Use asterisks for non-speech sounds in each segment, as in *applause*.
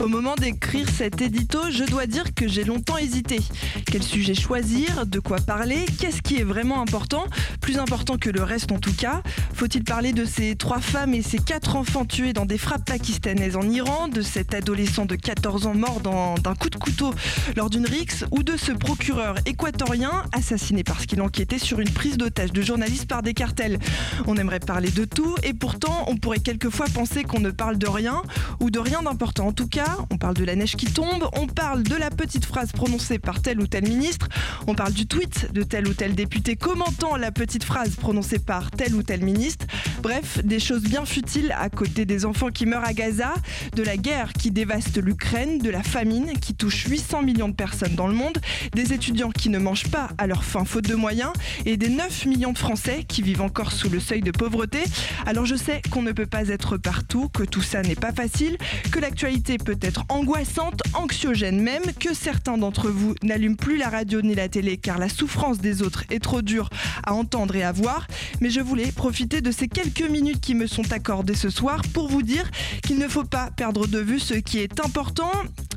Au moment d'écrire cet édito, je dois dire que j'ai longtemps hésité. Quel sujet choisir De quoi parler Qu'est-ce qui est vraiment important Plus important que le reste en tout cas. Faut-il parler de ces trois femmes et ces quatre enfants tués dans des frappes pakistanaises en Iran De cet adolescent de 14 ans mort d'un coup de couteau lors d'une rixe Ou de ce procureur équatorien assassiné parce qu'il enquêtait sur une prise d'otage de journalistes par des cartels? On aimerait parler de tout et pourtant on pourrait quelquefois penser qu'on ne parle de rien ou de rien d'important. En tout cas, on parle de la neige qui tombe, on parle de la petite phrase prononcée par tel ou tel ministre, on parle du tweet de tel ou tel député commentant la petite phrase prononcée par tel ou tel ministre. Bref, des choses bien futiles à côté des enfants qui meurent à Gaza, de la guerre qui dévaste l'Ukraine, de la famine qui touche 800 millions de personnes dans le monde, des étudiants qui ne mangent pas à leur faim faute de moyens et des 9 millions de Français qui vivent encore sous le seuil de pauvreté. Alors je sais qu'on ne peut pas être partout, que tout ça n'est pas facile, que l'actualité peut être angoissante, anxiogène même, que certains d'entre vous n'allument plus la radio ni la télé car la souffrance des autres est trop dure à entendre et à voir. Mais je voulais profiter de ces quelques minutes qui me sont accordées ce soir pour vous dire qu'il ne faut pas perdre de vue ce qui est important.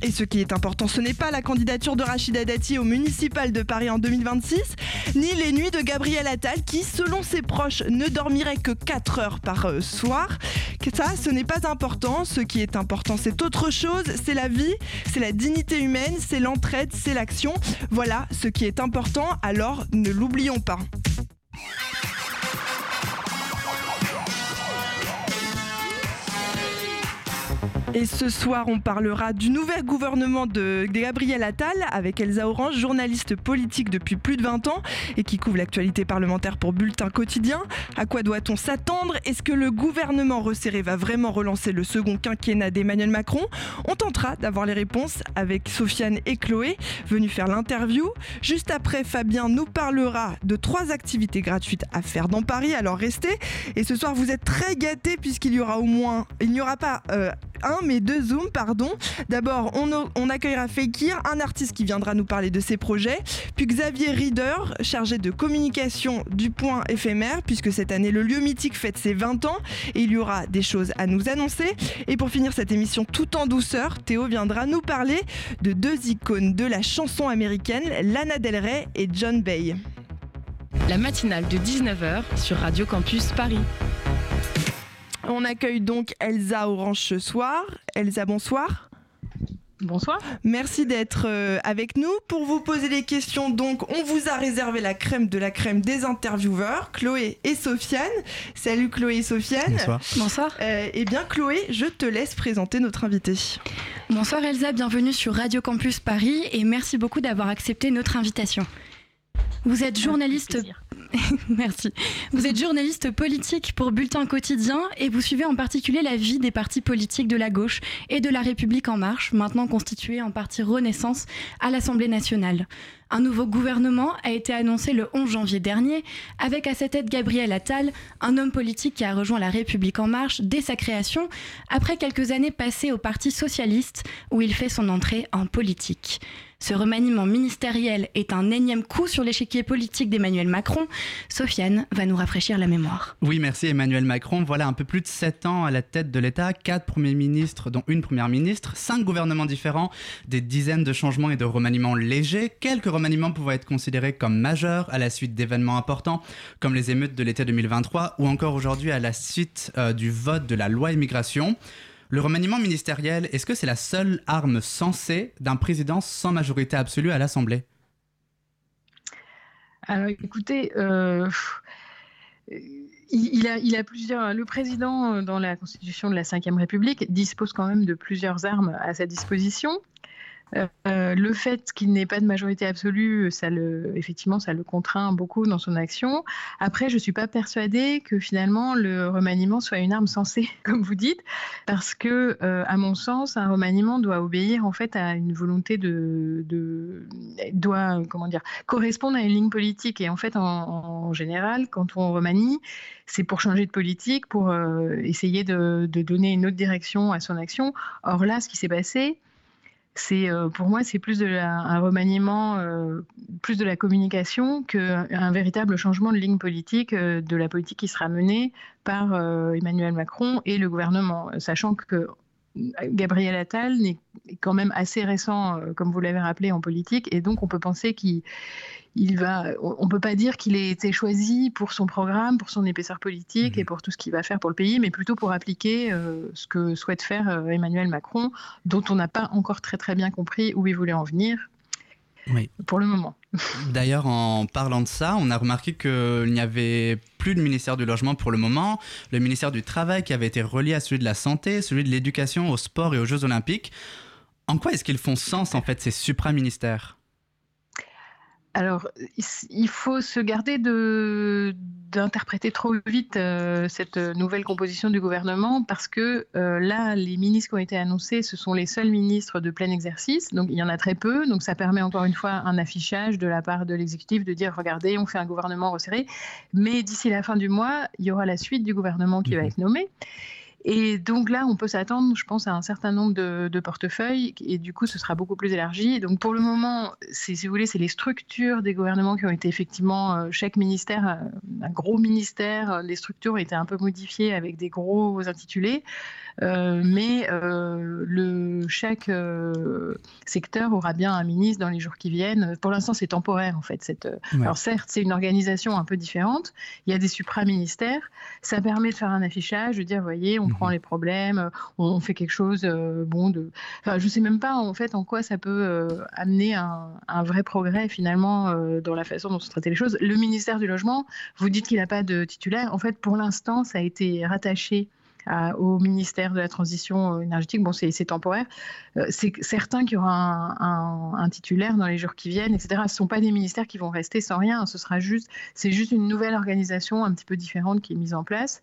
Et ce qui est important, ce n'est pas la candidature de Rachida Dati au municipal de Paris en 2026, ni les nuits de Gabriel Attal qui, selon ses proches, ne dormirait que 4 heures par euh, soir. Ça, ce n'est pas important. Ce qui est important, c'est autre chose. C'est la vie, c'est la dignité humaine, c'est l'entraide, c'est l'action. Voilà ce qui est important. Alors, ne l'oublions pas. Et ce soir, on parlera du nouvel gouvernement de Gabriel Attal avec Elsa Orange, journaliste politique depuis plus de 20 ans et qui couvre l'actualité parlementaire pour Bulletin quotidien. À quoi doit-on s'attendre? Est-ce que le gouvernement resserré va vraiment relancer le second quinquennat d'Emmanuel Macron? On tentera d'avoir les réponses avec Sofiane et Chloé, venus faire l'interview. Juste après, Fabien nous parlera de trois activités gratuites à faire dans Paris, alors restez. Et ce soir, vous êtes très gâtés puisqu'il y aura au moins, il n'y aura pas euh, un mais deux Zooms, pardon. D'abord, on, accueillera Fekir, un artiste qui viendra nous parler de ses projets, puis Xavier Rieder, chargé de communication du Point éphémère, puisque cette année le lieu mythique fête ses 20 ans et il y aura des choses à nous annoncer. Et pour finir cette émission tout en douceur, Théo viendra nous parler de deux icônes de la chanson américaine, Lana Del Rey et John Bay. La matinale de 19h sur Radio Campus Paris. On accueille donc Elsa Orange ce soir. Elsa, bonsoir. Bonsoir. Merci d'être euh, avec nous. Pour vous poser des questions, donc, on vous a réservé la crème de la crème des intervieweurs, Chloé et Sofiane. Salut Chloé et Sofiane. Bonsoir. Bonsoir. Euh, eh bien, Chloé, je te laisse présenter notre invité. Bonsoir Elsa, bienvenue sur Radio Campus Paris et merci beaucoup d'avoir accepté notre invitation. Vous êtes journaliste. *laughs* Merci. Vous êtes journaliste politique pour Bulletin Quotidien et vous suivez en particulier la vie des partis politiques de la gauche et de la République en marche, maintenant constituée en parti Renaissance à l'Assemblée nationale. Un nouveau gouvernement a été annoncé le 11 janvier dernier, avec à sa tête Gabriel Attal, un homme politique qui a rejoint la République en marche dès sa création, après quelques années passées au Parti socialiste, où il fait son entrée en politique. Ce remaniement ministériel est un énième coup sur l'échiquier politique d'Emmanuel Macron. Sofiane va nous rafraîchir la mémoire. Oui, merci Emmanuel Macron. Voilà un peu plus de 7 ans à la tête de l'État, 4 premiers ministres, dont une première ministre, 5 gouvernements différents, des dizaines de changements et de remaniements légers, quelques remaniements pouvant être considérés comme majeurs à la suite d'événements importants, comme les émeutes de l'été 2023, ou encore aujourd'hui à la suite euh, du vote de la loi immigration. Le remaniement ministériel, est-ce que c'est la seule arme sensée d'un président sans majorité absolue à l'Assemblée? Alors écoutez, euh, il, a, a, plusieurs. Le président, euh, dans la constitution de la Ve République, dispose quand même de plusieurs armes à sa disposition. Euh, le fait qu'il n'ait pas de majorité absolue, ça le, effectivement, ça le contraint beaucoup dans son action. Après, je ne suis pas persuadée que finalement le remaniement soit une arme sensée, *laughs* comme vous dites, parce que, euh, à mon sens, un remaniement doit obéir en fait à une volonté de, doit, comment dire, correspondre à une ligne politique. Et en fait, en, général, quand on remanie, c'est pour changer de politique, pour euh, essayer de donner une autre direction à son action. Or là, ce qui s'est passé, c'est euh, pour moi c'est plus de un remaniement, euh, plus de la communication qu'un véritable changement de ligne politique euh, de la politique qui sera menée par Emmanuel Macron et le gouvernement, sachant que Gabriel Attal est quand même assez récent, comme vous l'avez rappelé, en politique, et donc on peut penser qu'il il va, on ne peut pas dire qu'il ait été choisi pour son programme, pour son épaisseur politique et mhm. pour tout ce qu'il va faire pour le pays, mais plutôt pour appliquer euh, ce que souhaite faire euh, Emmanuel Macron, dont on n'a pas encore très très bien compris où il voulait en venir. Oui. Pour le moment. D'ailleurs, en parlant de ça, on a remarqué qu'il n'y avait plus de ministère du logement pour le moment. Le ministère du Travail qui avait été relié à celui de la Santé, celui de l'Éducation, au sport et aux Jeux Olympiques. En quoi est-ce qu'ils font sens, en fait, ces supraministères? Alors, il faut se garder d'interpréter trop vite euh, cette nouvelle composition du gouvernement parce que euh, là, les ministres qui ont été annoncés, ce sont les seuls ministres de plein exercice. Donc, il y en a très peu. Donc, ça permet encore une fois un affichage de la part de l'exécutif de dire regardez, on fait un gouvernement resserré. Mais d'ici la fin du mois, il y aura la suite du gouvernement qui va mmh être nommé. Et donc là, on peut s'attendre, je pense, à un certain nombre de, portefeuilles, et du coup, ce sera beaucoup plus élargi. Donc pour le moment, si vous voulez, c'est les structures des gouvernements qui ont été effectivement, euh, chaque ministère, euh, un gros ministère, euh, les structures ont été un peu modifiées avec des gros intitulés. Euh, mais euh, le, chaque euh, secteur aura bien un ministre dans les jours qui viennent. Pour l'instant, c'est temporaire en fait. Cette, Alors certes, c'est une organisation un peu différente. Il y a des supraministères. Ça permet de faire un affichage, de dire, voyez, on prend mhm. les problèmes, on, fait quelque chose. bon, de. Enfin, je sais même pas en fait en quoi ça peut amener un, un, vrai progrès finalement dans la façon dont se traiter les choses. Le ministère du logement, vous dites qu'il n'a pas de titulaire. En fait, pour l'instant, ça a été rattaché au ministère de la Transition euh, énergétique. Bon, c'est temporaire. Euh, c'est certain qu'il y aura un, titulaire dans les jours qui viennent, etc. Ce ne sont pas des ministères qui vont rester sans rien. Ce sera juste, c'est juste une nouvelle organisation un petit peu différente qui est mise en place.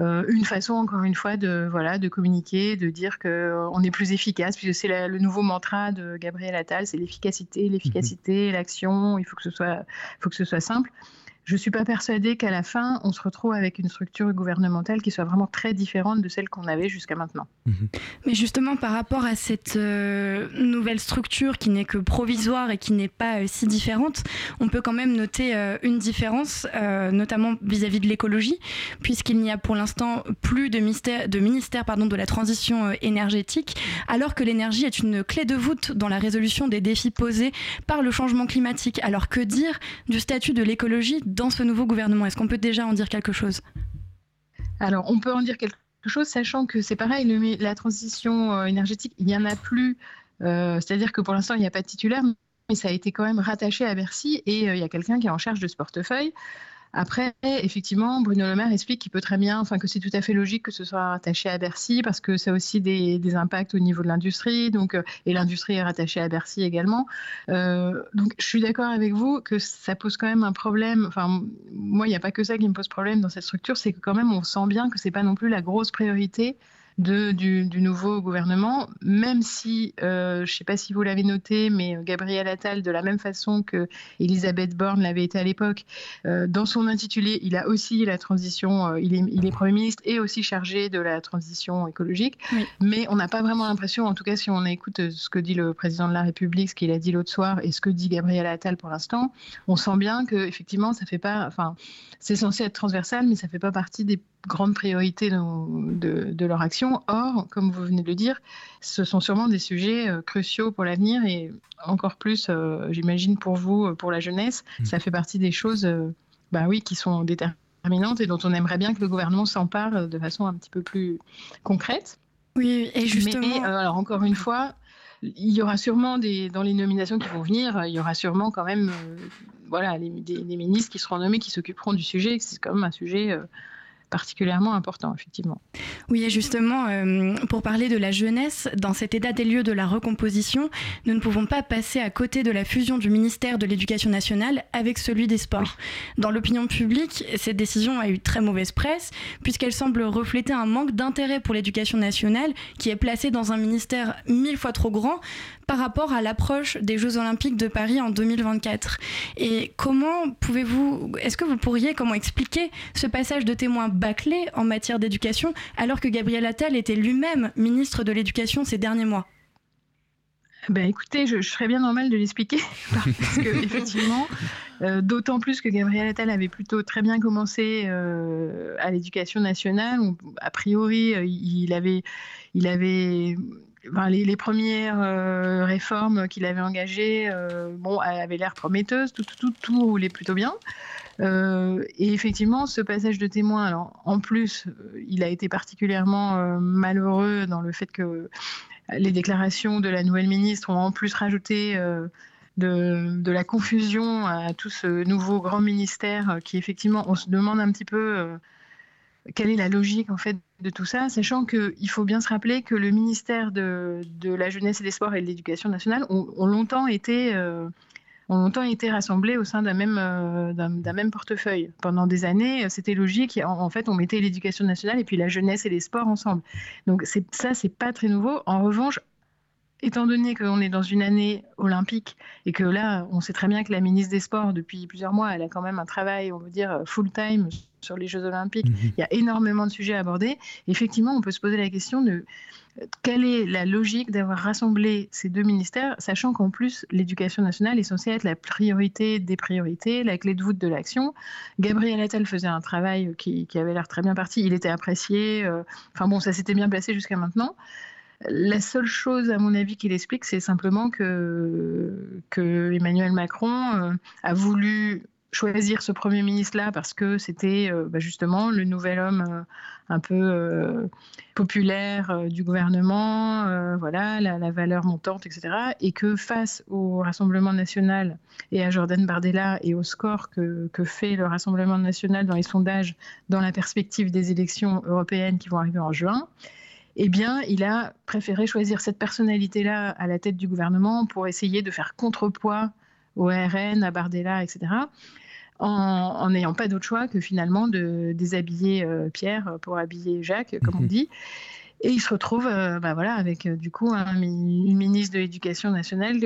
Euh, une façon, encore une fois, de, voilà, de communiquer, de dire qu'on est plus efficace, puisque c'est le nouveau mantra de Gabriel Attal, c'est l'efficacité, l'efficacité, l'action, il faut que, ce soit, faut que ce soit simple je ne suis pas persuadée qu'à la fin, on se retrouve avec une structure gouvernementale qui soit vraiment très différente de celle qu'on avait jusqu'à maintenant. Mhm. Mais justement, par rapport à cette euh, nouvelle structure qui n'est que provisoire et qui n'est pas euh, si différente, on peut quand même noter euh, une différence, notamment vis-à-vis de l'écologie, puisqu'il n'y a pour l'instant plus de, ministère de, ministère pardon, de la transition énergétique, alors que l'énergie est une clé de voûte dans la résolution des défis posés par le changement climatique. Alors que dire du statut de l'écologie dans ce nouveau gouvernement Est-ce qu'on peut déjà en dire quelque chose? Alors, on peut en dire quelque chose, sachant que c'est pareil, la transition euh, énergétique, il n'y en a plus. Euh, c'est-à-dire que pour l'instant, il n'y a pas de titulaire, mais ça a été quand même rattaché à Bercy et euh, il y a quelqu'un qui est en charge de ce portefeuille. Après, effectivement, Bruno Le Maire explique qu'il peut très bien, enfin que c'est tout à fait logique que ce soit rattaché à Bercy parce que ça a aussi des, impacts au niveau de l'industrie, donc euh, et l'industrie est rattachée à Bercy également. Euh, donc, je suis d'accord avec vous que ça pose quand même un problème. Enfin, moi, il n'y a pas que ça qui me pose problème dans cette structure, c'est que quand même on sent bien que c'est pas non plus la grosse priorité de, du, nouveau gouvernement, même si, euh, je ne sais pas si vous l'avez noté, mais Gabriel Attal, de la même façon que Elisabeth Borne l'avait été à l'époque, euh, dans son intitulé, il a aussi la transition, euh, il, est, il, est, Premier ministre et aussi chargé de la transition écologique, mais on n'a pas vraiment l'impression, en tout cas si on écoute ce que dit le président de la République, ce qu'il a dit l'autre soir et ce que dit Gabriel Attal pour l'instant, on sent bien que effectivement ça fait pas, enfin c'est censé être transversal, mais ça fait pas partie des grande priorité de, de, leur action. Or, comme vous venez de le dire, ce sont sûrement des sujets euh, cruciaux pour l'avenir et encore plus, euh, j'imagine, pour vous, euh, pour la jeunesse, mmh. ça fait partie des choses bah oui, qui sont déterminantes et dont on aimerait bien que le gouvernement s'empare de façon un petit peu plus concrète. Oui, et justement. Mais, alors, encore une fois, il y aura sûrement des, dans les nominations qui vont venir, il y aura sûrement quand même voilà, des, ministres qui seront nommés qui s'occuperont du sujet. C'est quand même un sujet particulièrement important, effectivement. Oui, et justement, euh, pour parler de la jeunesse, dans cet état des lieux de la recomposition, nous ne pouvons pas passer à côté de la fusion du ministère de l'Éducation nationale avec celui des sports. Dans l'opinion publique, cette décision a eu très mauvaise presse, puisqu'elle semble refléter un manque d'intérêt pour l'éducation nationale, qui est placée dans un ministère mille fois trop grand par rapport à l'approche des Jeux Olympiques de Paris en 2024. Et comment pouvez-vous, est-ce que vous pourriez comment expliquer ce passage de témoin bâclé en matière d'éducation alors que Gabriel Attal était lui-même ministre de l'Éducation ces derniers mois? Ben écoutez, je, serais bien normal de l'expliquer *laughs* parce que effectivement, euh, d'autant plus que Gabriel Attal avait plutôt très bien commencé euh, à l'éducation nationale. a priori, euh, il avait les, premières euh, réformes qu'il avait engagées euh, bon, avaient l'air prometteuses, tout, tout, roulait plutôt bien. Euh, et effectivement, ce passage de témoin, alors, en plus, il a été particulièrement malheureux dans le fait que les déclarations de la nouvelle ministre ont en plus rajouté de, la confusion à tout ce nouveau grand ministère qui, effectivement, on se demande un petit peu quelle est la logique en fait de tout ça, sachant qu'il faut bien se rappeler que le ministère de, la jeunesse et des sports et de l'éducation nationale ont, longtemps été euh, ont longtemps été rassemblés au sein d'un même, euh, même portefeuille. Pendant des années, c'était logique. En, fait, on mettait l'éducation nationale et puis la jeunesse et les sports ensemble. Donc ça, c'est pas très nouveau. En revanche, étant donné qu'on est dans une année olympique et que là, on sait très bien que la ministre des Sports, depuis plusieurs mois, elle a quand même un travail, on va dire, full-time sur les Jeux olympiques. Mhm. Il y a énormément de sujets à aborder. Effectivement, on peut se poser la question de quelle est la logique d'avoir rassemblé ces deux ministères, sachant qu'en plus, l'éducation nationale est censée être la priorité des priorités, la clé de voûte de l'action. Gabriel Attal faisait un travail qui, avait l'air très bien parti, il était apprécié. Euh, enfin bon, ça s'était bien placé jusqu'à maintenant. La seule chose, à mon avis, qu'il explique, c'est simplement que, que Emmanuel Macron euh, a voulu choisir ce Premier ministre-là parce que c'était euh, bah, justement le nouvel homme euh, un peu euh, populaire du gouvernement, voilà, la, valeur montante, etc. Et que face au Rassemblement national et à Jordan Bardella et au score que, que, fait le Rassemblement national dans les sondages dans la perspective des élections européennes qui vont arriver en juin, eh bien, il a préféré choisir cette personnalité-là à la tête du gouvernement pour essayer de faire contrepoids au RN, à Bardella, etc en n'ayant pas d'autre choix que finalement de déshabiller euh, Pierre pour habiller Jacques, comme on mhm. dit. Et il se retrouve euh, bah voilà, avec euh, du coup une ministre de l'Éducation nationale,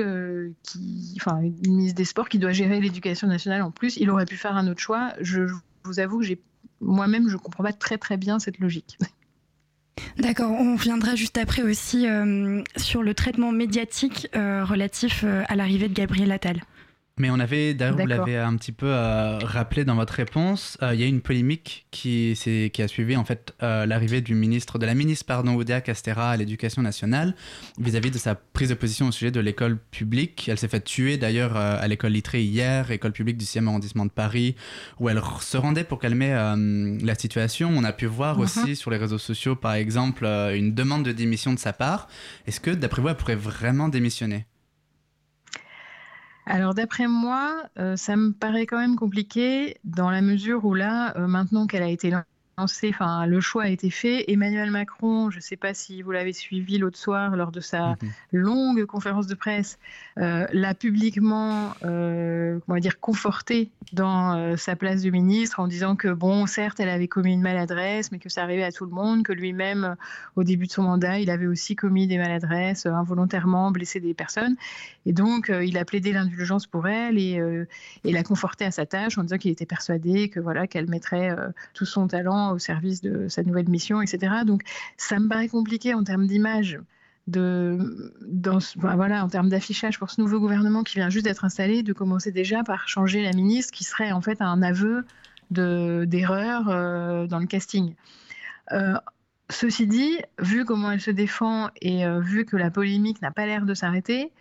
qui, enfin une ministre des Sports qui doit gérer l'éducation nationale en plus. Il aurait pu faire un autre choix. Je, vous avoue que moi-même, je ne comprends pas très très bien cette logique. *laughs* D'accord, on viendra juste après aussi sur le traitement médiatique relatif à l'arrivée de Gabriel Attal. Mais on avait, d'ailleurs, vous l'avez un petit peu euh, rappelé dans votre réponse, euh, il y a une polémique qui, qui a suivi en fait euh, l'arrivée du ministre, de la ministre pardon, Oudia Castera à l'éducation nationale vis-à-vis de sa prise de position au sujet de l'école publique. Elle s'est fait tuer d'ailleurs à l'école Littré hier, école publique du 6e arrondissement de Paris, où elle se rendait pour calmer la situation. On a pu voir uh-huh. aussi sur les réseaux sociaux, par exemple, une demande de démission de sa part. Est-ce que, d'après vous, elle pourrait vraiment démissionner? Alors d'après moi, euh, ça me paraît quand même compliqué dans la mesure où là, euh, maintenant qu'elle a été enfin, le choix a été fait. Emmanuel Macron, je ne sais pas si vous l'avez suivi l'autre soir lors de sa mhm. longue conférence de presse, euh, l'a publiquement, euh, on va dire, conforté dans euh, sa place de ministre en disant que, bon, certes, elle avait commis une maladresse, mais que ça arrivait à tout le monde, que lui-même, au début de son mandat, il avait aussi commis des maladresses involontairement, blessé des personnes. Et donc, il a plaidé l'indulgence pour elle et, et l'a conforté à sa tâche en disant qu'il était persuadé que voilà qu'elle mettrait tout son talent au service de sa nouvelle mission, etc. Donc ça me paraît compliqué en termes d'image. De, voilà, en termes d'affichage pour ce nouveau gouvernement qui vient juste d'être installé, de commencer déjà par changer la ministre, qui serait en fait un aveu d'erreur euh, dans le casting. Euh, ceci dit, vu comment elle se défend et euh, vu que la polémique n'a pas l'air de s'arrêter,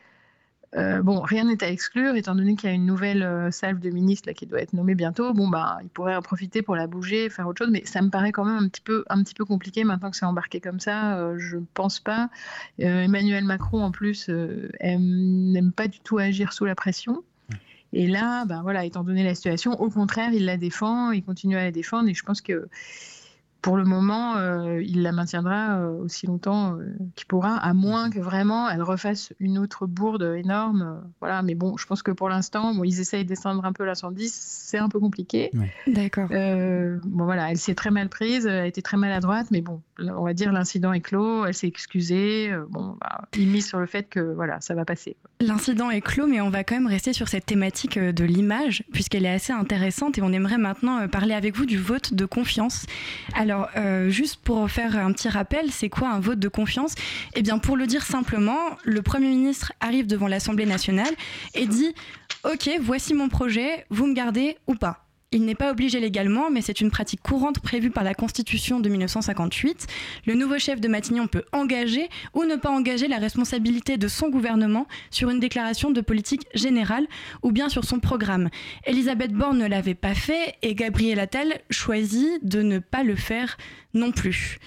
euh, bon, rien n'est à exclure, étant donné qu'il y a une nouvelle euh, salve de ministre là, qui doit être nommée bientôt. Bon, bah, il pourrait en profiter pour la bouger, faire autre chose, mais ça me paraît quand même un petit peu, un petit peu compliqué maintenant que c'est embarqué comme ça. Euh, je ne pense pas. Emmanuel Macron, en plus, n'aime pas du tout agir sous la pression. Et là, bah, voilà, étant donné la situation, au contraire, il la défend, il continue à la défendre, et je pense que pour le moment, euh, il la maintiendra euh, aussi longtemps euh, qu'il pourra, à moins que vraiment elle refasse une autre bourde énorme. voilà, mais bon, je pense que pour l'instant, bon, ils essayent de descendre un peu l'incendie, c'est un peu compliqué. D'accord. bon voilà, elle s'est très mal prise, elle a été très maladroite, mais bon, on va dire l'incident est clos, elle s'est excusée. bon, bah, il mise sur le fait que voilà, ça va passer. L'incident est clos, mais on va quand même rester sur cette thématique de l'image, puisqu'elle est assez intéressante, et on aimerait maintenant parler avec vous du vote de confiance. Alors, euh, juste pour faire un petit rappel, c'est quoi un vote de confiance? Eh bien, pour le dire simplement, le Premier ministre arrive devant l'Assemblée nationale et dit Ok, voici mon projet, vous me gardez ou pas il n'est pas obligé légalement, mais c'est une pratique courante prévue par la Constitution de 1958. Le nouveau chef de Matignon peut engager ou ne pas engager la responsabilité de son gouvernement sur une déclaration de politique générale ou bien sur son programme. Elisabeth Borne ne l'avait pas fait et Gabriel Attal choisit de ne pas le faire non plus.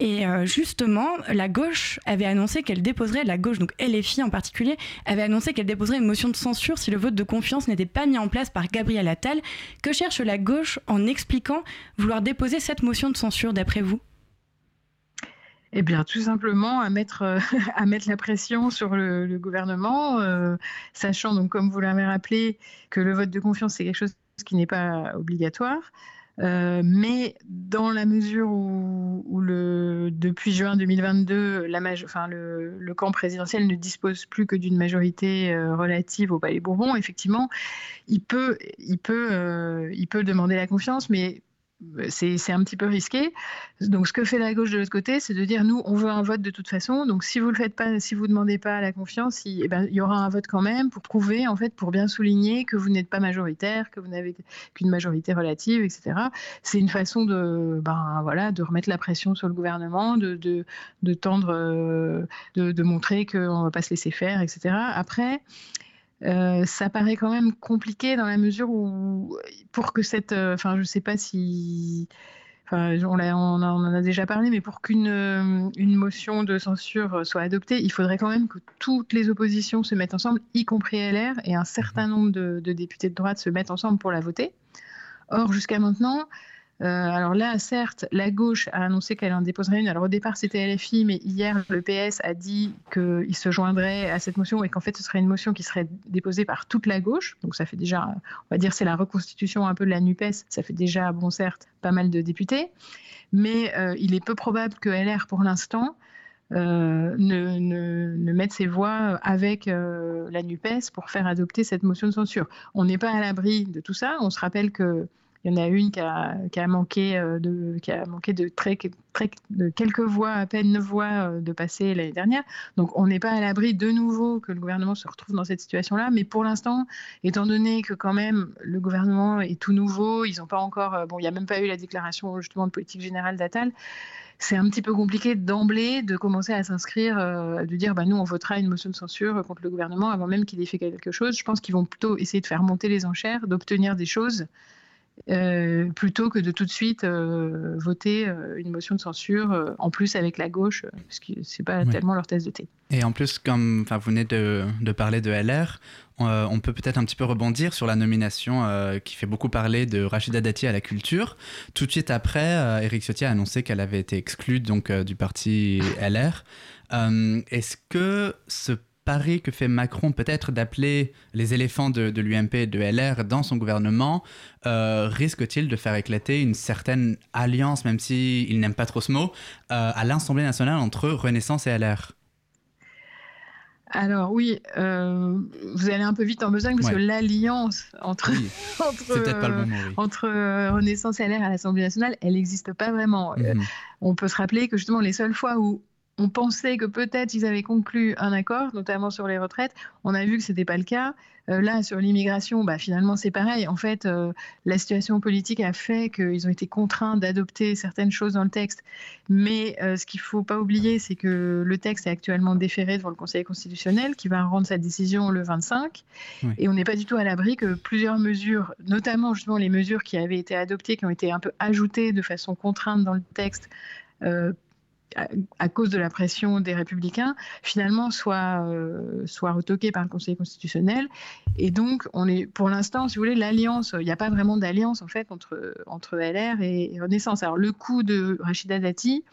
Et euh, justement, la gauche avait annoncé qu'elle déposerait, la gauche, donc LFI en particulier, avait annoncé qu'elle déposerait une motion de censure si le vote de confiance n'était pas mis en place par Gabriel Attal. Que cherche la gauche en expliquant vouloir déposer cette motion de censure, d'après vous? Eh bien, tout simplement à mettre, euh, *laughs* à mettre la pression sur le, gouvernement, euh, sachant, donc, comme vous l'avez rappelé, que le vote de confiance, c'est quelque chose qui n'est pas obligatoire. Mais dans la mesure où, le, depuis juin 2022, la enfin, le, camp présidentiel ne dispose plus que d'une majorité euh, relative au Palais Bourbon, effectivement, il peut, il, peut, euh, il peut demander la confiance, mais c'est un petit peu risqué. Donc, ce que fait la gauche de l'autre côté, c'est de dire nous, on veut un vote de toute façon. Donc, si vous le faites pas, si vous demandez pas la confiance, il, eh ben, il y aura un vote quand même pour prouver, en fait, pour bien souligner que vous n'êtes pas majoritaire, que vous n'avez qu'une majorité relative, etc. C'est une façon de, ben, voilà, de remettre la pression sur le gouvernement, de tendre, euh, de, de montrer qu'on ne va pas se laisser faire, etc. Après, euh, ça paraît quand même compliqué dans la mesure où, pour que cette. Euh, enfin, je ne sais pas si. Enfin, on, on, en a déjà parlé, mais pour qu'une euh, une motion de censure soit adoptée, il faudrait quand même que toutes les oppositions se mettent ensemble, y compris LR, et un certain nombre de, de députés de droite se mettent ensemble pour la voter. Or, jusqu'à maintenant, alors là, certes, la gauche a annoncé qu'elle en déposerait une. Alors au départ, c'était LFI, mais hier, le PS a dit qu'il se joindrait à cette motion et qu'en fait, ce serait une motion qui serait déposée par toute la gauche. Donc ça fait déjà, on va dire, c'est la reconstitution un peu de la NUPES. Ça fait déjà, bon, certes, pas mal de députés. Mais euh, il est peu probable que LR, pour l'instant, euh, ne, ne, mette ses voix avec la NUPES pour faire adopter cette motion de censure. On n'est pas à l'abri de tout ça. On se rappelle que il y en a une qui a, manqué, euh, de, quelques voix, à peine neuf voix euh, de passer l'année dernière. Donc on n'est pas à l'abri de nouveau que le gouvernement se retrouve dans cette situation-là. Mais pour l'instant, étant donné que quand même le gouvernement est tout nouveau, ils n'ont pas encore, euh, bon, il n'y a même pas eu la déclaration justement de politique générale d'Atal c'est un petit peu compliqué d'emblée de commencer à s'inscrire, de dire bah, nous on votera une motion de censure contre le gouvernement avant même qu'il ait fait quelque chose. Je pense qu'ils vont plutôt essayer de faire monter les enchères, d'obtenir des choses euh, plutôt que de tout de suite euh, voter euh, une motion de censure, en plus avec la gauche, parce que c'est pas tellement leur thèse de thé. Et en plus, comme vous venez de, de, parler de LR, on peut peut-être un petit peu rebondir sur la nomination qui fait beaucoup parler de Rachida Dati à la culture. Tout de suite après, Eric Ciotti a annoncé qu'elle avait été exclue donc, du parti LR. Est-ce que ce pari que fait Macron peut-être d'appeler les éléphants de, l'UMP et de LR dans son gouvernement euh, risque-t-il de faire éclater une certaine alliance, même s'il il n'aime pas trop ce mot, euh, à l'Assemblée nationale entre Renaissance et LR alors oui, euh, vous allez un peu vite en besogne parce que l'alliance entre, *laughs* entre, Renaissance et LR à l'Assemblée nationale, elle n'existe pas vraiment. Mhm. on peut se rappeler que justement les seules fois où on pensait que peut-être ils avaient conclu un accord, notamment sur les retraites. On a vu que ce n'était pas le cas. Euh, là, sur l'immigration, bah, finalement, c'est pareil. En fait, euh, la situation politique a fait qu'ils ont été contraints d'adopter certaines choses dans le texte. Mais euh, ce qu'il ne faut pas oublier, c'est que le texte est actuellement déféré devant le Conseil constitutionnel, qui va rendre sa décision le 25. Et on n'est pas du tout à l'abri que plusieurs mesures, notamment justement les mesures qui avaient été adoptées, qui ont été un peu ajoutées de façon contrainte dans le texte, à, cause de la pression des républicains, finalement soit, euh, soit retoqué par le Conseil constitutionnel. Et donc, on est, pour l'instant, si vous voulez, l'alliance, il n'y a pas vraiment d'alliance en fait entre, entre LR et, Renaissance. Alors, le coup de Rachida Dati,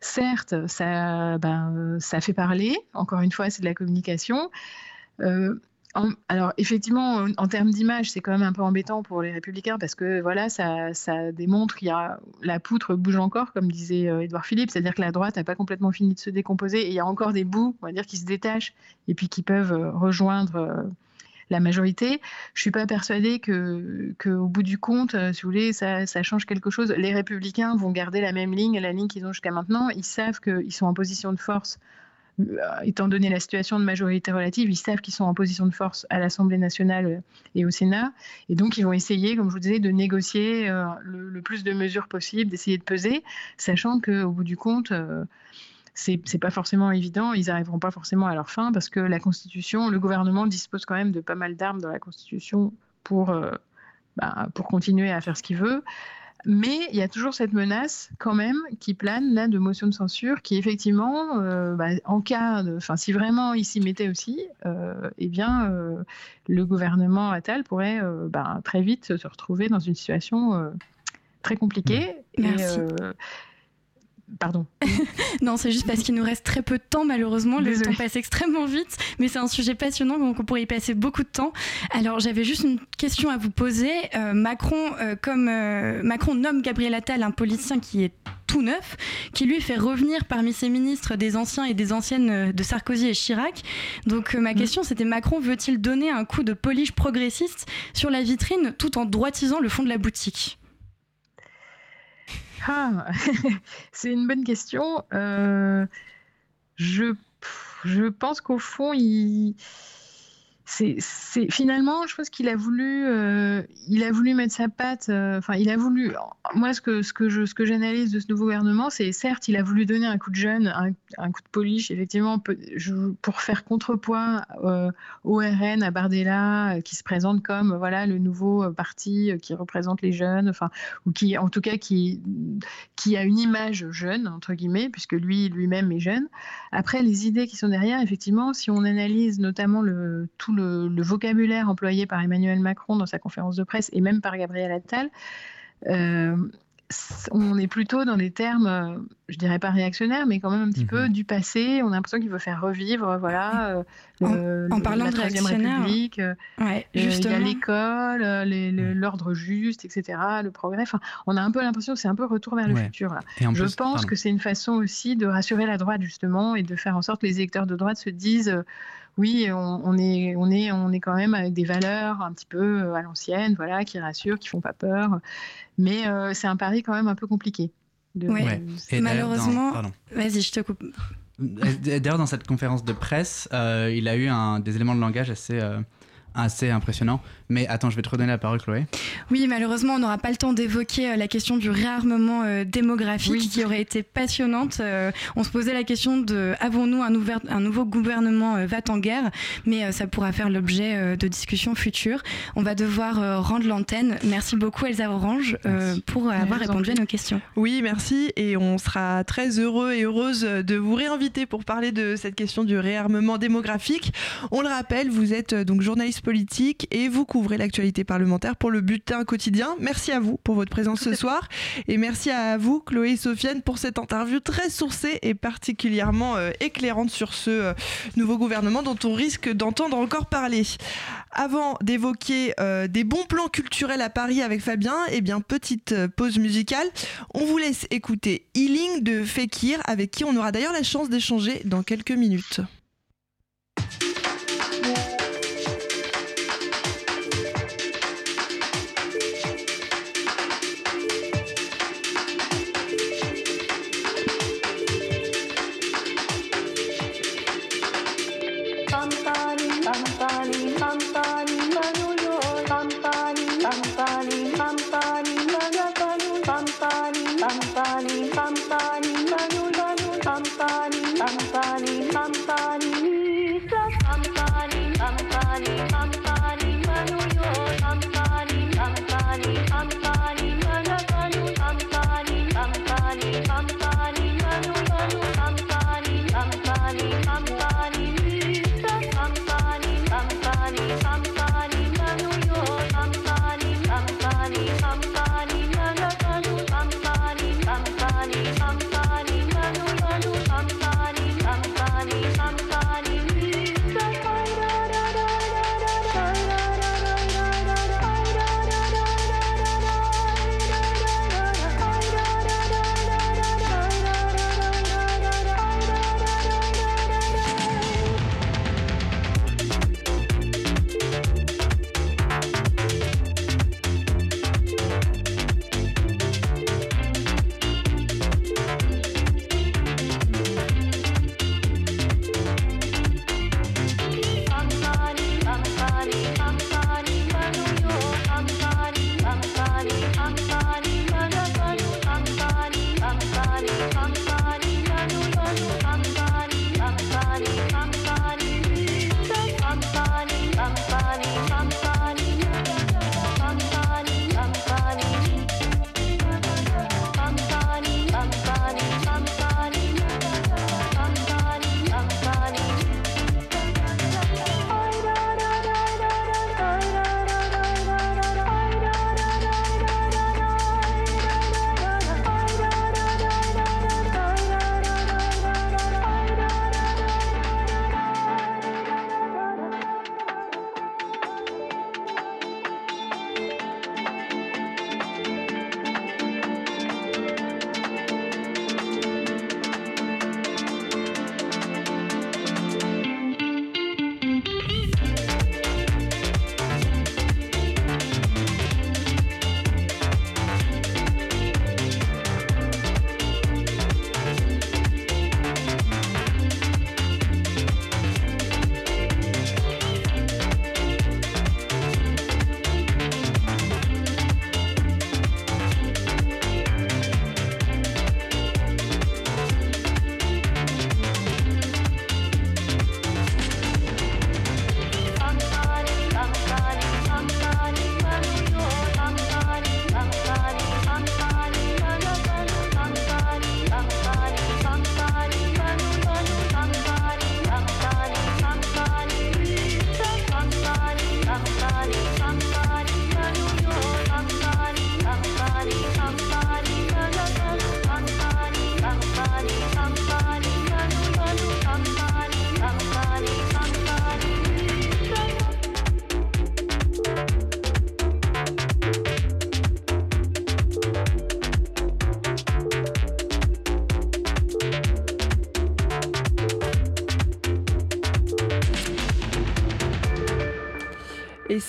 certes, ça, ben, ça fait parler, encore une fois, c'est de la communication. Euh, alors effectivement, en, termes d'image, c'est quand même un peu embêtant pour les républicains parce que voilà, ça, démontre qu'il y a la poutre bouge encore, comme disait euh, Édouard Philippe, c'est-à-dire que la droite n'a pas complètement fini de se décomposer et il y a encore des bouts, on va dire, qui se détachent et puis qui peuvent euh, rejoindre euh, la majorité. Je suis pas persuadée que, au bout du compte, si vous voulez, ça, ça, change quelque chose. Les républicains vont garder la même ligne, la ligne qu'ils ont jusqu'à maintenant. Ils savent qu'ils sont en position de force euh, étant donné la situation de majorité relative, ils savent qu'ils sont en position de force à l'Assemblée nationale et au Sénat. Et donc, ils vont essayer, comme je vous disais, de négocier euh, le, plus de mesures possibles, d'essayer de peser, sachant qu'au bout du compte, euh, c'est pas forcément évident, ils n'arriveront pas forcément à leur fin parce que la Constitution, le gouvernement dispose quand même de pas mal d'armes dans la Constitution pour, bah, pour continuer à faire ce qu'il veut. Mais il y a toujours cette menace quand même qui plane là de motion de censure qui effectivement, euh, bah, en cas, enfin si vraiment il s'y mettait aussi, euh, eh bien euh, le gouvernement Attal pourrait bah, très vite se retrouver dans une situation très compliquée. Merci. Pardon. *laughs* non, c'est juste parce qu'il nous reste très peu de temps, malheureusement. Le temps passe extrêmement vite, mais c'est un sujet passionnant, donc on pourrait y passer beaucoup de temps. Alors, j'avais juste une question à vous poser. Euh, Macron, euh, comme euh, Macron nomme Gabriel Attal un politicien qui est tout neuf, qui lui fait revenir parmi ses ministres des anciens et des anciennes de Sarkozy et Chirac. Donc, ma mm. question, c'était Macron veut-il donner un coup de polish progressiste sur la vitrine tout en droitisant le fond de la boutique? Ah, *laughs* c'est une bonne question. Euh, je, je pense qu'au fond, il c'est finalement, je pense qu'il a voulu, euh, il a voulu mettre sa patte. Euh, enfin, il a voulu. Moi, ce que je ce que j'analyse de ce nouveau gouvernement, c'est certes, il a voulu donner un coup de jeune, un, coup de polish, effectivement, pour faire contrepoids euh, au RN à Bardella, qui se présente comme voilà le nouveau parti qui représente les jeunes, enfin ou qui, en tout cas, qui qui a une image jeune entre guillemets, puisque lui lui-même est jeune. Après, les idées qui sont derrière, effectivement, si on analyse notamment le tout le, vocabulaire employé par Emmanuel Macron dans sa conférence de presse et même par Gabriel Attal, euh, on est plutôt dans des termes, euh, je dirais pas réactionnaires, mais quand même un petit mhm. peu du passé. On a l'impression qu'il veut faire revivre, voilà, euh, en, parlant de réactionnaire, République, ouais, il y a l'école, l'ordre juste, etc., le progrès. Enfin, on a un peu l'impression que c'est un peu retour vers le futur. Là. je pense que c'est une façon aussi de rassurer la droite justement et de faire en sorte que les électeurs de droite se disent oui, on, est, on, est, on est quand même avec des valeurs un petit peu euh, à l'ancienne, voilà, qui rassurent, qui font pas peur. Mais euh, c'est un pari quand même un peu compliqué. Oui, malheureusement. Vas-y, je te coupe. D'ailleurs, dans cette conférence de presse, euh, il a eu un, des éléments de langage assez, assez impressionnants. Mais attends, je vais te redonner la parole, Chloé. Oui, malheureusement, on n'aura pas le temps d'évoquer euh, la question du réarmement euh, démographique qui aurait été passionnante. Euh, on se posait la question de avons-nous un, un, nouveau gouvernement va en guerre? Mais ça pourra faire l'objet de discussions futures. On va devoir rendre l'antenne. Merci beaucoup, Elsa Orange, pour avoir répondu à nos questions. Oui, merci. Et on sera très heureux et heureuse de vous réinviter pour parler de cette question du réarmement démographique. On le rappelle, vous êtes donc journaliste politique et vous ouvrez l'actualité parlementaire pour le bulletin quotidien. Merci à vous pour votre présence ce *laughs* soir et merci à vous, Chloé et Sofiane, pour cette interview très sourcée et particulièrement euh, éclairante sur ce euh, nouveau gouvernement dont on risque d'entendre encore parler. Avant d'évoquer euh, des bons plans culturels à Paris avec Fabien, eh bien petite pause musicale. On vous laisse écouter Healing de Fekir avec qui on aura d'ailleurs la chance d'échanger dans quelques minutes.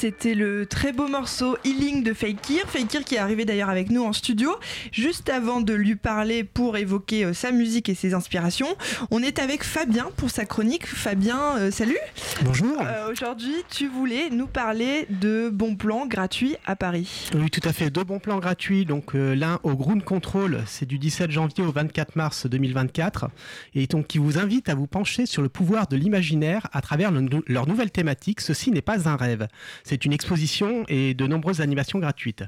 C'était le très beau morceau Healing de Fakir. Fakir qui est arrivé d'ailleurs avec nous en studio. Juste avant de lui parler pour évoquer euh, sa musique et ses inspirations, on est avec Fabien pour sa chronique. Fabien, euh, salut. Bonjour. Euh, aujourd'hui, tu voulais nous parler de bons plans gratuits à Paris. Oui, tout à fait. Deux bons plans gratuits. Donc l'un au Ground Control, c'est du 17 janvier au 24 mars 2024, et donc qui vous invite à vous pencher sur le pouvoir de l'imaginaire à travers leur nouvelle thématique. Ceci n'est pas un rêve. C'est une exposition et de nombreuses animations gratuites.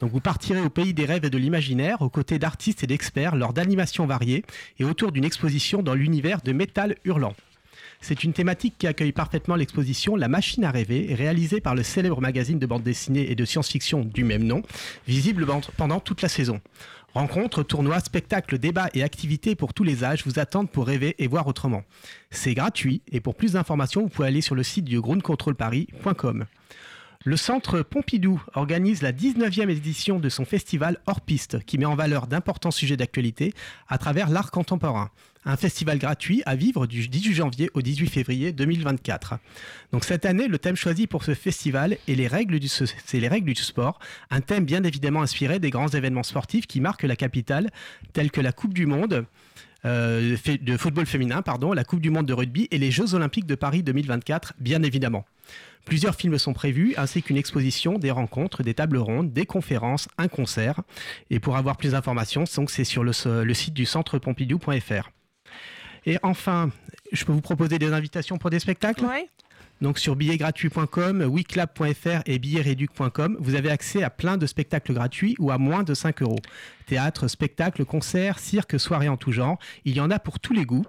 Donc vous partirez au pays des rêves et de l'imaginaire aux côtés d'artistes et d'experts lors d'animations variées et autour d'une exposition dans l'univers de métal hurlant. C'est une thématique qui accueille parfaitement l'exposition La Machine à rêver, réalisée par le célèbre magazine de bande dessinée et de science-fiction du même nom, visible pendant toute la saison. Rencontres, tournois, spectacles, débats et activités pour tous les âges vous attendent pour rêver et voir autrement. C'est gratuit et pour plus d'informations, vous pouvez aller sur le site du groundcontrolparis.com. Le Centre Pompidou organise la 19e édition de son festival Hors Piste qui met en valeur d'importants sujets d'actualité à travers l'art contemporain. Un festival gratuit à vivre du 18 janvier au 18 février 2024. Donc cette année, le thème choisi pour ce festival est les règles du, les règles du sport, un thème bien évidemment inspiré des grands événements sportifs qui marquent la capitale, tels que la Coupe du Monde, euh, de football féminin, pardon, la Coupe du Monde de rugby et les Jeux Olympiques de Paris 2024, bien évidemment. Plusieurs films sont prévus, ainsi qu'une exposition, des rencontres, des tables rondes, des conférences, un concert. Et pour avoir plus d'informations, c'est sur le, site du centre pompidou.fr. Et enfin, je peux vous proposer des invitations pour des spectacles? Donc sur billetgratuit.com, weclap.fr et billetreduc.com, vous avez accès à plein de spectacles gratuits ou à moins de 5 euros. Théâtre, spectacles, concerts, cirque, soirées en tout genre, il y en a pour tous les goûts.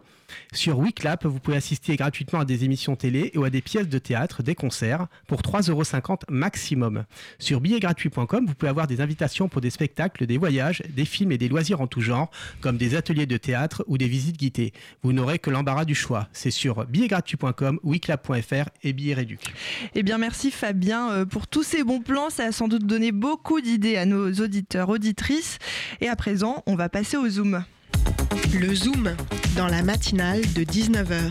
Sur WeClap, vous pouvez assister gratuitement à des émissions télé ou à des pièces de théâtre, des concerts, pour 3,50 euros maximum. Sur billetgratuit.com, vous pouvez avoir des invitations pour des spectacles, des voyages, des films et des loisirs en tout genre, comme des ateliers de théâtre ou des visites guidées. Vous n'aurez que l'embarras du choix. C'est sur billetgratuit.com, weclap.fr et Billet Réduc. Eh bien, merci Fabien euh, pour tous ces bons plans. Ça a sans doute donné beaucoup d'idées à nos auditeurs, auditrices. Et à présent, on va passer au Zoom. Le Zoom, dans la matinale de 19h.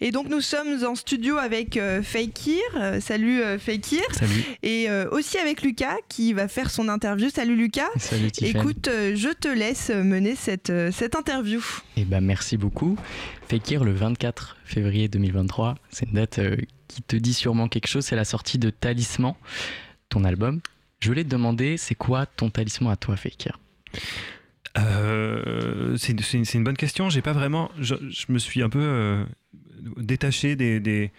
Et donc nous sommes en studio avec euh, Fakir. Euh, salut euh, Fakir. Salut. Et aussi avec Lucas qui va faire son interview. Salut Lucas. Salut Tiffany. Écoute, je te laisse mener cette, cette interview. Eh ben merci beaucoup. Fakir, le 24 février 2023, c'est une date qui te dit sûrement quelque chose. C'est la sortie de Talisman, ton album. Je voulais te demander, c'est quoi ton talisman à toi, Fakir euh, c'est une, bonne question. J'ai pas vraiment. Je, me suis un peu euh, détaché des,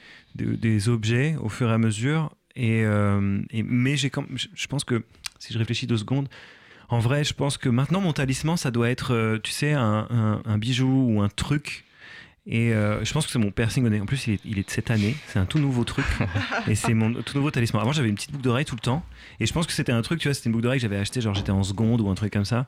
objets au fur et à mesure. Et, euh, mais j'ai je pense que si je réfléchis deux secondes, en vrai, je pense que maintenant mon talisman, ça doit être, tu sais, un bijou ou un truc et euh, je pense que c'est mon piercing. En plus, il est, il est de cette année. C'est un tout nouveau truc. *laughs* et c'est mon tout nouveau talisman. Avant, j'avais une petite boucle d'oreille tout le temps. Et je pense que c'était un truc, tu vois, c'était une boucle d'oreille que j'avais acheté, genre j'étais en seconde ou un truc comme ça.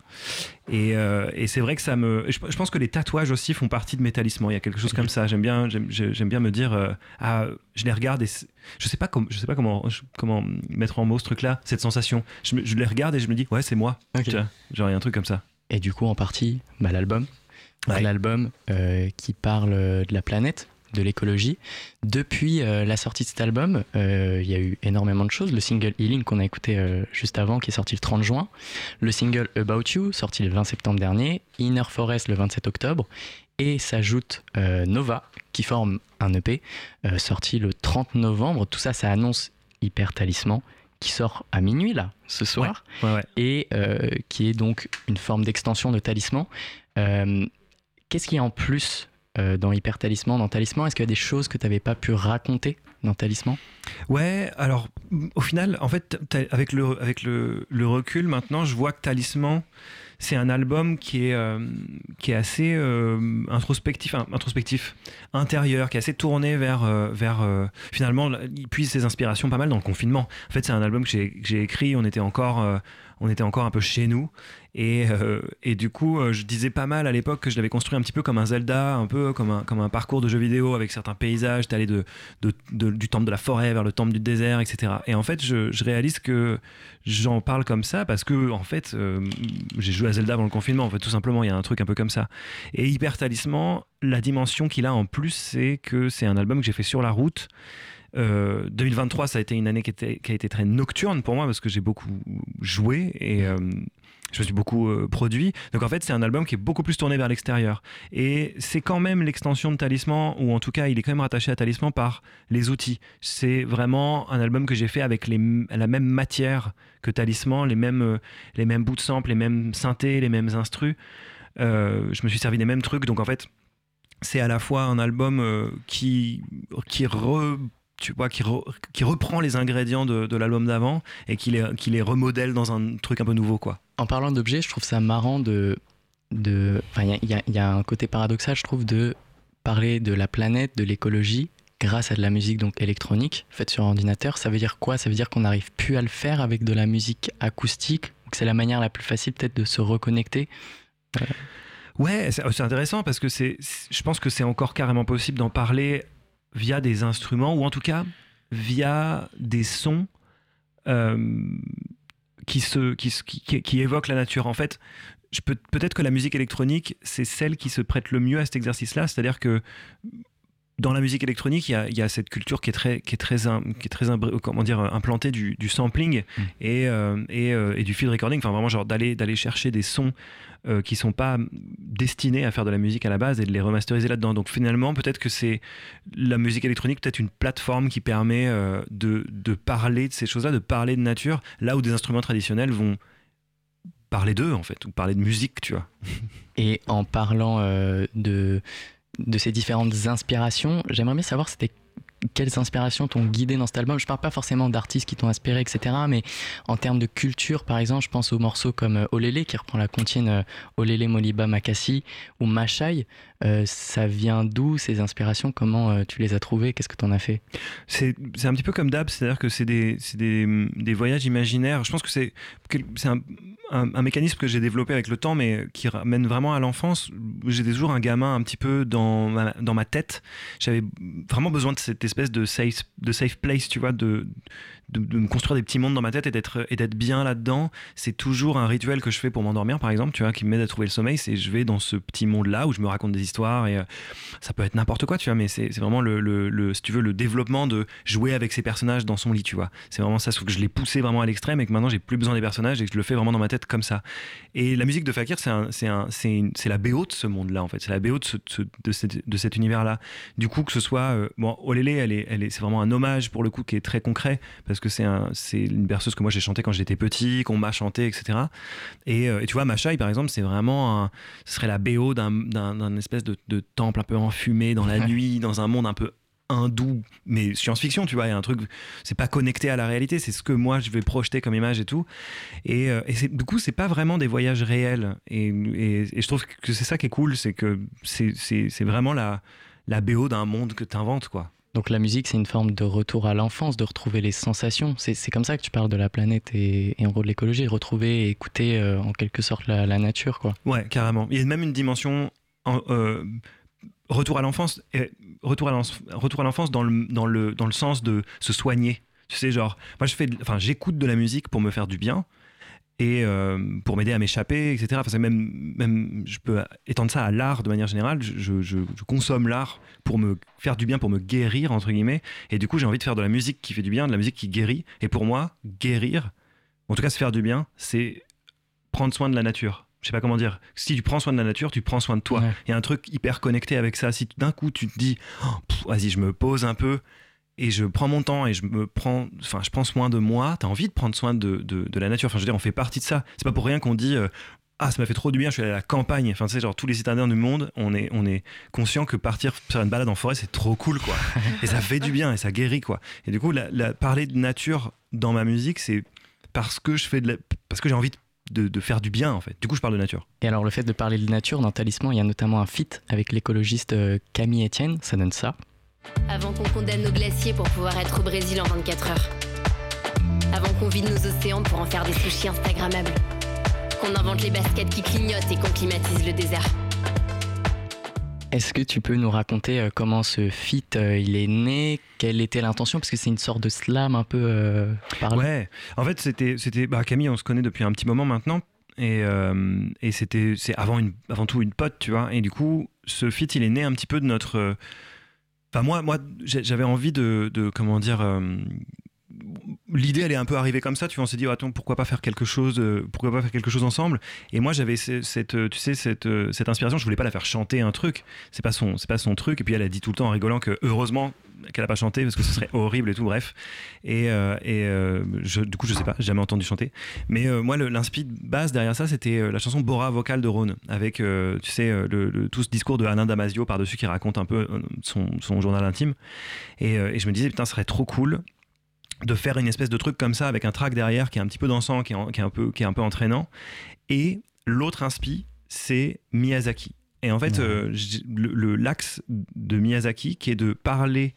Et, euh, et c'est vrai que ça me. Je, pense que les tatouages aussi font partie de mes talismans. Il y a quelque chose comme ça. J'aime bien, j'aime bien me dire, euh, ah, je les regarde et je sais pas, comme, je sais pas comment, comment mettre en mots ce truc-là, cette sensation. Je, je, les regarde et je me dis, ouais, c'est moi. genre, il y a un truc comme ça. Et du coup, en partie, bah, l'album, l'album euh, qui parle de la planète, de l'écologie. Depuis euh, la sortie de cet album, euh, il y a eu énormément de choses. Le single Healing qu'on a écouté juste avant, qui est sorti le 30 juin. Le single About You, sorti le 20 septembre dernier. Inner Forest le 27 octobre. Et s'ajoute Nova, qui forme un EP, sorti le 30 novembre. Tout ça, ça annonce Hyper Talisman qui sort à minuit là ce soir et qui est donc une forme d'extension de Talisman. Qu'est-ce qu'il y a en plus euh, dans Hyper Talisman, dans Talisman? Est-ce qu'il y a des choses que tu n'avais pas pu raconter dans Talisman? Ouais, alors au final, en fait, avec le, avec le, recul maintenant, je vois que Talisman, c'est un album qui est, euh, qui est assez euh, introspectif, introspectif, intérieur, qui est assez tourné vers, vers finalement, il puise ses inspirations pas mal dans le confinement. En fait, c'est un album que j'ai écrit, on était encore on était encore un peu chez nous. Et, euh, et du coup, euh, je disais pas mal à l'époque que je l'avais construit un petit peu comme un Zelda, un peu comme un, comme un parcours de jeu vidéo avec certains paysages. T'allais de, de, du temple de la forêt vers le temple du désert, etc. Et en fait, je, je réalise que j'en parle comme ça parce que, en fait, euh, j'ai joué à Zelda avant le confinement. En fait, tout simplement, il y a un truc un peu comme ça. Et Hyper Talisman, la dimension qu'il a en plus, c'est que c'est un album que j'ai fait sur la route. 2023, ça a été une année qui, a été très nocturne pour moi parce que j'ai beaucoup joué et je me suis beaucoup euh, produit. Donc en fait, c'est un album qui est beaucoup plus tourné vers l'extérieur. Et c'est quand même l'extension de Talisman, ou en tout cas, il est quand même rattaché à Talisman par les outils. C'est vraiment un album que j'ai fait avec la même matière que Talisman, les mêmes, euh, les mêmes bouts de sample, les mêmes synthés, les mêmes instrus. Euh, je me suis servi des mêmes trucs. Donc en fait, c'est à la fois un album qui, qui re tu vois, qui, qui, reprend les ingrédients de, de l'album d'avant et qui les, qui les remodèle dans un truc un peu nouveau, quoi. En parlant d'objets, je trouve ça marrant de... de il y, y, a un côté paradoxal, je trouve, de parler de la planète, de l'écologie, grâce à de la musique donc électronique faite sur ordinateur. Ça veut dire quoi? Ça veut dire qu'on n'arrive plus à le faire avec de la musique acoustique, que c'est la manière la plus facile peut-être de se reconnecter? Ouais, c'est intéressant parce que c'est, je pense que c'est encore carrément possible d'en parler via des instruments ou en tout cas via des sons euh, qui, se, qui, qui, qui, évoquent la nature. En fait, peut-être que la musique électronique, c'est celle qui se prête le mieux à cet exercice-là. C'est-à-dire que dans la musique électronique, il y a, il y a cette culture qui est très, qui est très, qui est très comment dire, implantée du, du sampling et, euh, et, euh, et, du field recording. Enfin, vraiment, genre d'aller, d'aller chercher des sons euh, qui sont pas destinés à faire de la musique à la base et de les remasteriser là-dedans. Donc finalement, peut-être que c'est la musique électronique, peut-être une plateforme qui permet euh, de, de, parler de ces choses-là, de parler de nature, là où des instruments traditionnels vont parler d'eux en fait, ou parler de musique, tu vois. Et en parlant euh, de de ces différentes inspirations, j'aimerais bien savoir c'était quelles inspirations t'ont guidé dans cet album Je parle pas forcément d'artistes qui t'ont inspiré, etc. Mais en termes de culture, par exemple, je pense aux morceaux comme euh, Olélé, qui reprend la comptine euh, Olélé Moliba Makassi, ou Machai. Euh, ça vient d'où ces inspirations? Comment tu les as trouvées? Qu'est-ce que tu en as fait? C'est un petit peu comme Dab, c'est-à-dire que c'est des, des, des, voyages imaginaires. Je pense que c'est un, un, mécanisme que j'ai développé avec le temps, mais qui ramène vraiment à l'enfance. J'étais toujours un gamin un petit peu dans ma, dans ma tête. J'avais vraiment besoin de cette espèce de safe, de safe place, tu vois, de, de, me construire des petits mondes dans ma tête et d'être et d'être bien là-dedans. C'est toujours un rituel que je fais pour m'endormir, par exemple, tu vois, qui m'aide à trouver le sommeil. C'est je vais dans ce petit monde-là où je me raconte des histoires et euh, ça peut être n'importe quoi, tu vois, mais c'est vraiment le, le, si tu veux, le développement de jouer avec ces personnages dans son lit, tu vois. C'est vraiment ça, sauf que je l'ai poussé vraiment à l'extrême et que maintenant j'ai plus besoin des personnages et que je le fais vraiment dans ma tête comme ça. Et la musique de Fakir, c'est la BO de ce monde-là, en fait. C'est la BO de, ce, de, de, cet univers-là. Du coup, que ce soit, euh, bon, Olélé, elle est, elle est, c'est vraiment un hommage pour le coup qui est très concret que c'est un, c'est une berceuse que moi j'ai chanté quand j'étais petit, qu'on m'a chanté, etc. Euh, et, tu vois, Machai, par exemple, c'est vraiment, ce serait la BO d'un espèce de, temple un peu enfumé dans la *laughs* nuit, dans un monde un peu hindou, mais science-fiction, tu vois, il y a un truc, c'est pas connecté à la réalité, c'est ce que moi je vais projeter comme image et tout. Et, euh, et du coup, c'est pas vraiment des voyages réels. Et, et, je trouve que c'est ça qui est cool, c'est que c'est vraiment la, la BO d'un monde que tu inventes, quoi. Donc la musique, c'est une forme de retour à l'enfance, de retrouver les sensations. C'est comme ça que tu parles de la planète et, en gros de l'écologie, retrouver et écouter euh, en quelque sorte la, nature. Quoi. Ouais, carrément. Il y a même une dimension euh, retour à l'enfance, retour à l'enfance dans le, dans, le, dans le sens de se soigner. Tu sais, genre, moi j'écoute de la musique pour me faire du bien et euh, pour m'aider à m'échapper, etc. Enfin, même, même, je peux étendre ça à l'art de manière générale. Je, je, consomme l'art pour me faire du bien, pour me guérir, entre guillemets. Et du coup, j'ai envie de faire de la musique qui fait du bien, de la musique qui guérit. Et pour moi, guérir, en tout cas se faire du bien, c'est prendre soin de la nature. Je sais pas comment dire. Si tu prends soin de la nature, tu prends soin de toi. Il y a un truc hyper connecté avec ça. Si d'un coup tu te dis, oh, vas-y, je me pose un peu, et je prends mon temps et je me prends enfin je prends soin de moi. Tu as envie de prendre soin de, de, la nature. Enfin je veux dire on fait partie de ça. C'est pas pour rien qu'on dit euh, ah ça m'a fait trop du bien je suis allé à la campagne. Enfin tu sais genre tous les citadins du monde on est on est conscient que partir faire une balade en forêt c'est trop cool quoi. *laughs* Et ça fait du bien et ça guérit quoi. Et du coup la, parler de nature dans ma musique c'est parce que je fais de parce que j'ai envie de, de, faire du bien en fait. Du coup, je parle de nature. Et alors, le fait de parler de nature dans Talisman, il y a notamment un feat avec l'écologiste euh, Camille Etienne, ça donne ça. Avant qu'on condamne nos glaciers pour pouvoir être au Brésil en 24 heures. Avant qu'on vide nos océans pour en faire des sushis instagrammables. Qu'on invente les baskets qui clignotent et qu'on climatise le désert. Est-ce que tu peux nous raconter euh, comment ce feat euh, il est né? Quelle était l'intention? Parce que c'est une sorte de slam un peu euh, Ouais, en fait c'était c'était bah, Camille, on se connaît depuis un petit moment maintenant et, et c'était c'est avant une avant tout une pote, tu vois. Et du coup, ce feat il est né un petit peu de notre Enfin, moi, moi j'avais envie de, de, comment dire, l'idée elle est un peu arrivée comme ça tu vois on s'est dit attends pourquoi pas faire quelque chose euh, pourquoi pas faire quelque chose ensemble? Et moi j'avais cette euh, tu sais euh, cette inspiration je voulais pas la faire chanter un truc. C'est pas son c'est pas son truc. Et puis elle a dit tout le temps en rigolant que heureusement qu'elle a pas chanté parce que ce serait horrible et tout bref. Et, et du coup je sais pas jamais entendu chanter. Mais moi l'inspi base derrière ça c'était la chanson Bora vocale de Rhône avec tu sais tout ce discours de Alain Damasio par dessus qui raconte un peu son, son journal intime. Et, et je me disais putain ce serait trop cool de faire une espèce de truc comme ça avec un track derrière qui est un petit peu dansant, qui est, qui est un, peu, qui est un peu entraînant. Et l'autre inspi, c'est Miyazaki. Et en fait, euh, le l'axe de Miyazaki, qui est de parler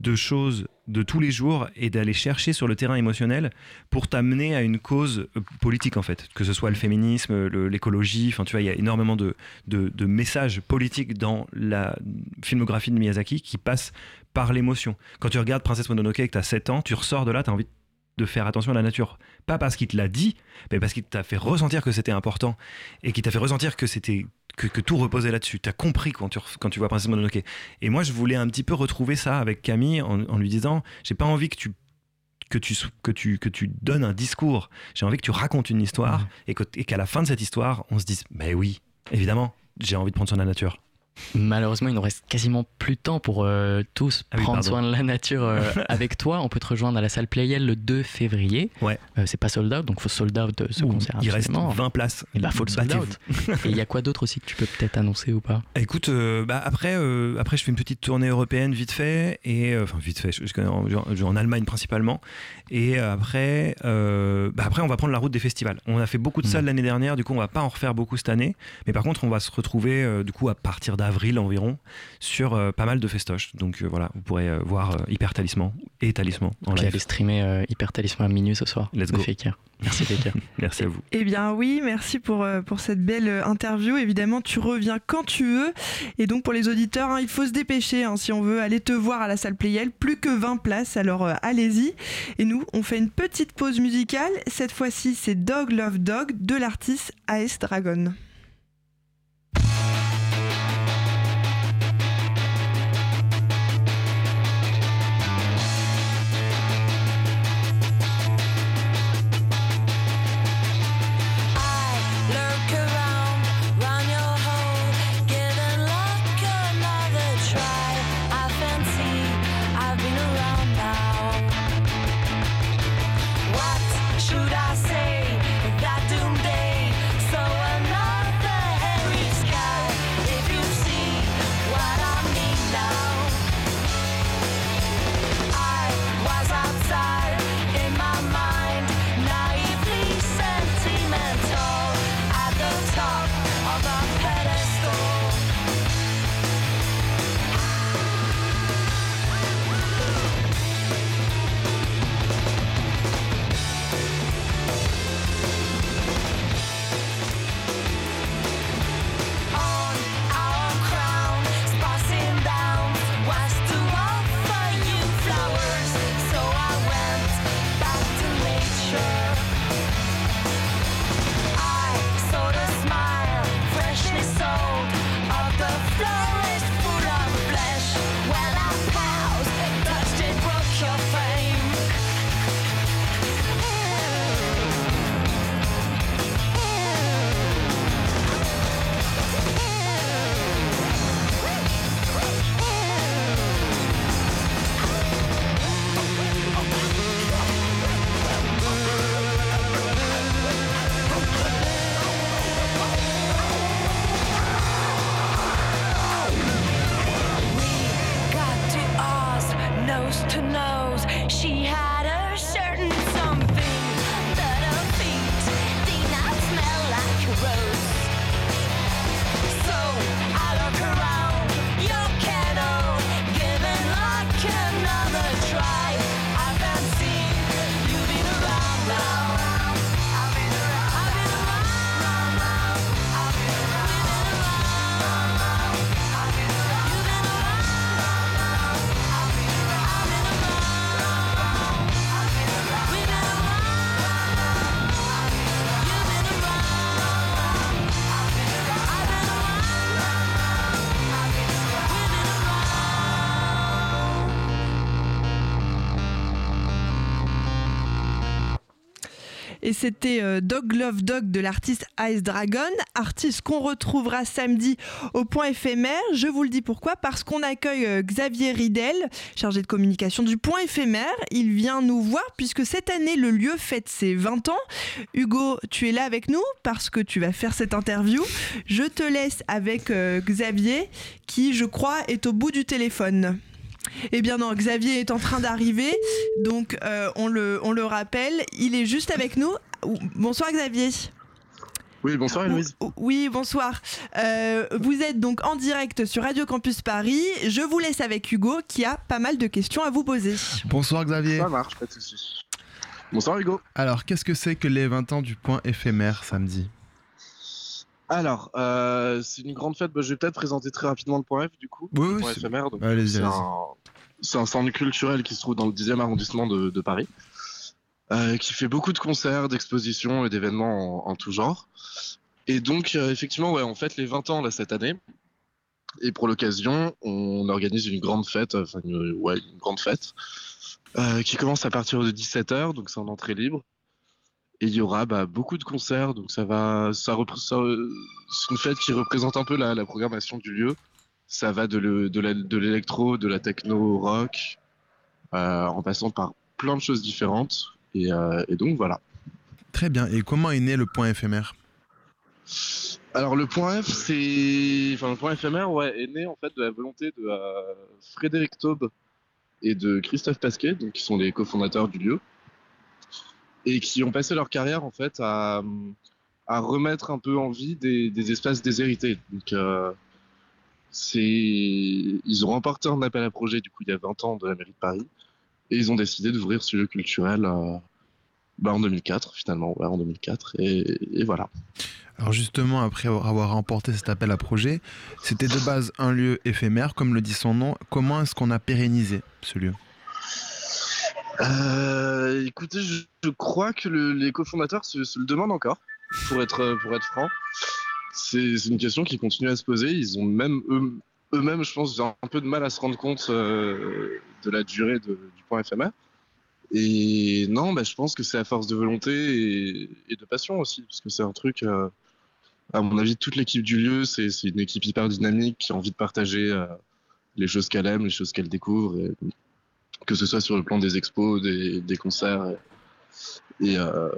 de choses de tous les jours et d'aller chercher sur le terrain émotionnel pour t'amener à une cause euh, politique en fait, que ce soit le féminisme, l'écologie, enfin tu vois, il y a énormément de, de, de, messages politiques dans la filmographie de Miyazaki qui passent par l'émotion. Quand tu regardes Princesse Mononoke et que tu as 7 ans, tu ressors de là, tu as envie de faire attention à la nature. Pas parce qu'il te l'a dit, mais parce qu'il t'a fait ressentir que c'était important et qu'il t'a fait ressentir que c'était que, tout reposait là-dessus. Tu as compris quand tu, quand tu vois Princesse Mononoke. Et moi, je voulais un petit peu retrouver ça avec Camille en, lui disant j'ai pas envie que tu que tu, que, tu, que tu donnes un discours. J'ai envie que tu racontes une histoire et qu'à la fin de cette histoire, on se dise, mais oui, évidemment, j'ai envie de prendre soin de la nature. Malheureusement, il nous reste quasiment plus de temps pour euh, tous ah prendre soin de la nature euh, *laughs* avec toi. On peut te rejoindre à la salle Playel le 2 février. Ouais. Euh, c'est pas sold out, donc faut sold out ce concert. Il reste 20 places. Et bah, faut le sold out. Et il y a quoi d'autre aussi que tu peux peut-être annoncer ou pas? Écoute, bah, après, après, je fais une petite tournée européenne vite fait. Et, enfin, vite fait, je, je, en, en, Allemagne principalement. Et après, bah, après, on va prendre la route des festivals. On a fait beaucoup de hmm. salles l'année dernière, du coup, on va pas en refaire beaucoup cette année. Mais par contre, on va se retrouver du coup à partir d'un avril environ sur euh, pas mal de festoches. Donc euh, voilà, vous pourrez euh, voir Hyper Talisman et Talisman en live. J'avais streamer Hyper Talisman à minuit ce soir. Let's go. Merci Fekir. *laughs* merci à vous. Eh bien oui, merci pour, pour cette belle interview. Évidemment, tu reviens quand tu veux. Et donc pour les auditeurs, hein, il faut se dépêcher hein, si on veut aller te voir à la salle Playel. Plus que 20 places, alors allez-y. Et nous, on fait une petite pause musicale. Cette fois-ci, c'est Dog Love Dog de l'artiste AS Dragon. C'était euh, Dog Love Dog de l'artiste Ice Dragon, artiste qu'on retrouvera samedi au point éphémère. Je vous le dis pourquoi, parce qu'on accueille euh, Xavier Ridel, chargé de communication du point éphémère. Il vient nous voir puisque cette année le lieu fête ses 20 ans. Hugo, tu es là avec nous parce que tu vas faire cette interview. Je te laisse avec euh, Xavier qui, je crois, est au bout du téléphone. Eh bien non, Xavier est en train d'arriver, donc on, le, on le rappelle, il est juste avec nous. Bonsoir Xavier. Oui, bonsoir Héloïse. Oui, bonsoir. Euh, vous êtes donc en direct sur Radio Campus Paris. Je vous laisse avec Hugo qui a pas mal de questions à vous poser. Bonsoir Xavier. Ça marche, pas de soucis. Bonsoir Hugo. Alors, qu'est-ce que c'est que les 20 ans du point éphémère samedi? Alors, euh, c'est une grande fête. Bah, je vais peut-être présenter très rapidement le point F du coup. Oui, le point éphémère. C'est un, centre culturel qui se trouve dans le 10e arrondissement de, Paris, euh, qui fait beaucoup de concerts, d'expositions et d'événements en, tout genre. Et donc, euh, effectivement, ouais, on fête les 20 ans là, cette année. Et pour l'occasion, on organise une grande fête, enfin, ouais, une grande fête, qui commence à partir de 17h, donc c'est en entrée libre. Et il y aura bah, beaucoup de concerts, donc ça va, ça, c'est une fête qui représente un peu la, programmation du lieu. Ça va de, l'électro, de, la techno, rock, euh, en passant par plein de choses différentes. Euh, et, donc voilà. Très bien. Et comment est né le point éphémère? Alors le point F, c'est, enfin le point éphémère, ouais, est né en fait de la volonté de euh, Frédéric Taube et de Christophe Pasquet, donc qui sont les cofondateurs du lieu et qui ont passé leur carrière en fait à, remettre un peu en vie des, espaces déshérités. Donc, euh, c'est, ils ont remporté un appel à projet du coup il y a 20 ans de la mairie de Paris et ils ont décidé d'ouvrir ce lieu culturel euh, bah, en 2004 finalement, ouais, en 2004 et, et, voilà. Alors justement, après avoir remporté cet appel à projet, c'était de base un lieu éphémère, comme le dit son nom. Comment est-ce qu'on a pérennisé ce lieu? Euh, écoutez, je, crois que les cofondateurs se, se, le demandent encore, pour être, pour être franc. C'est une question qui continue à se poser. Ils ont même eux-mêmes, je pense, un peu de mal à se rendre compte euh, de la durée du point éphémère. Et non, bah, je pense que c'est à force de volonté et, de passion aussi, parce que c'est un truc, euh, à mon avis, toute l'équipe du lieu, c'est une équipe hyper dynamique qui a envie de partager euh, les choses qu'elle aime, les choses qu'elle découvre. Et que ce soit sur le plan des expos, des, concerts et, euh,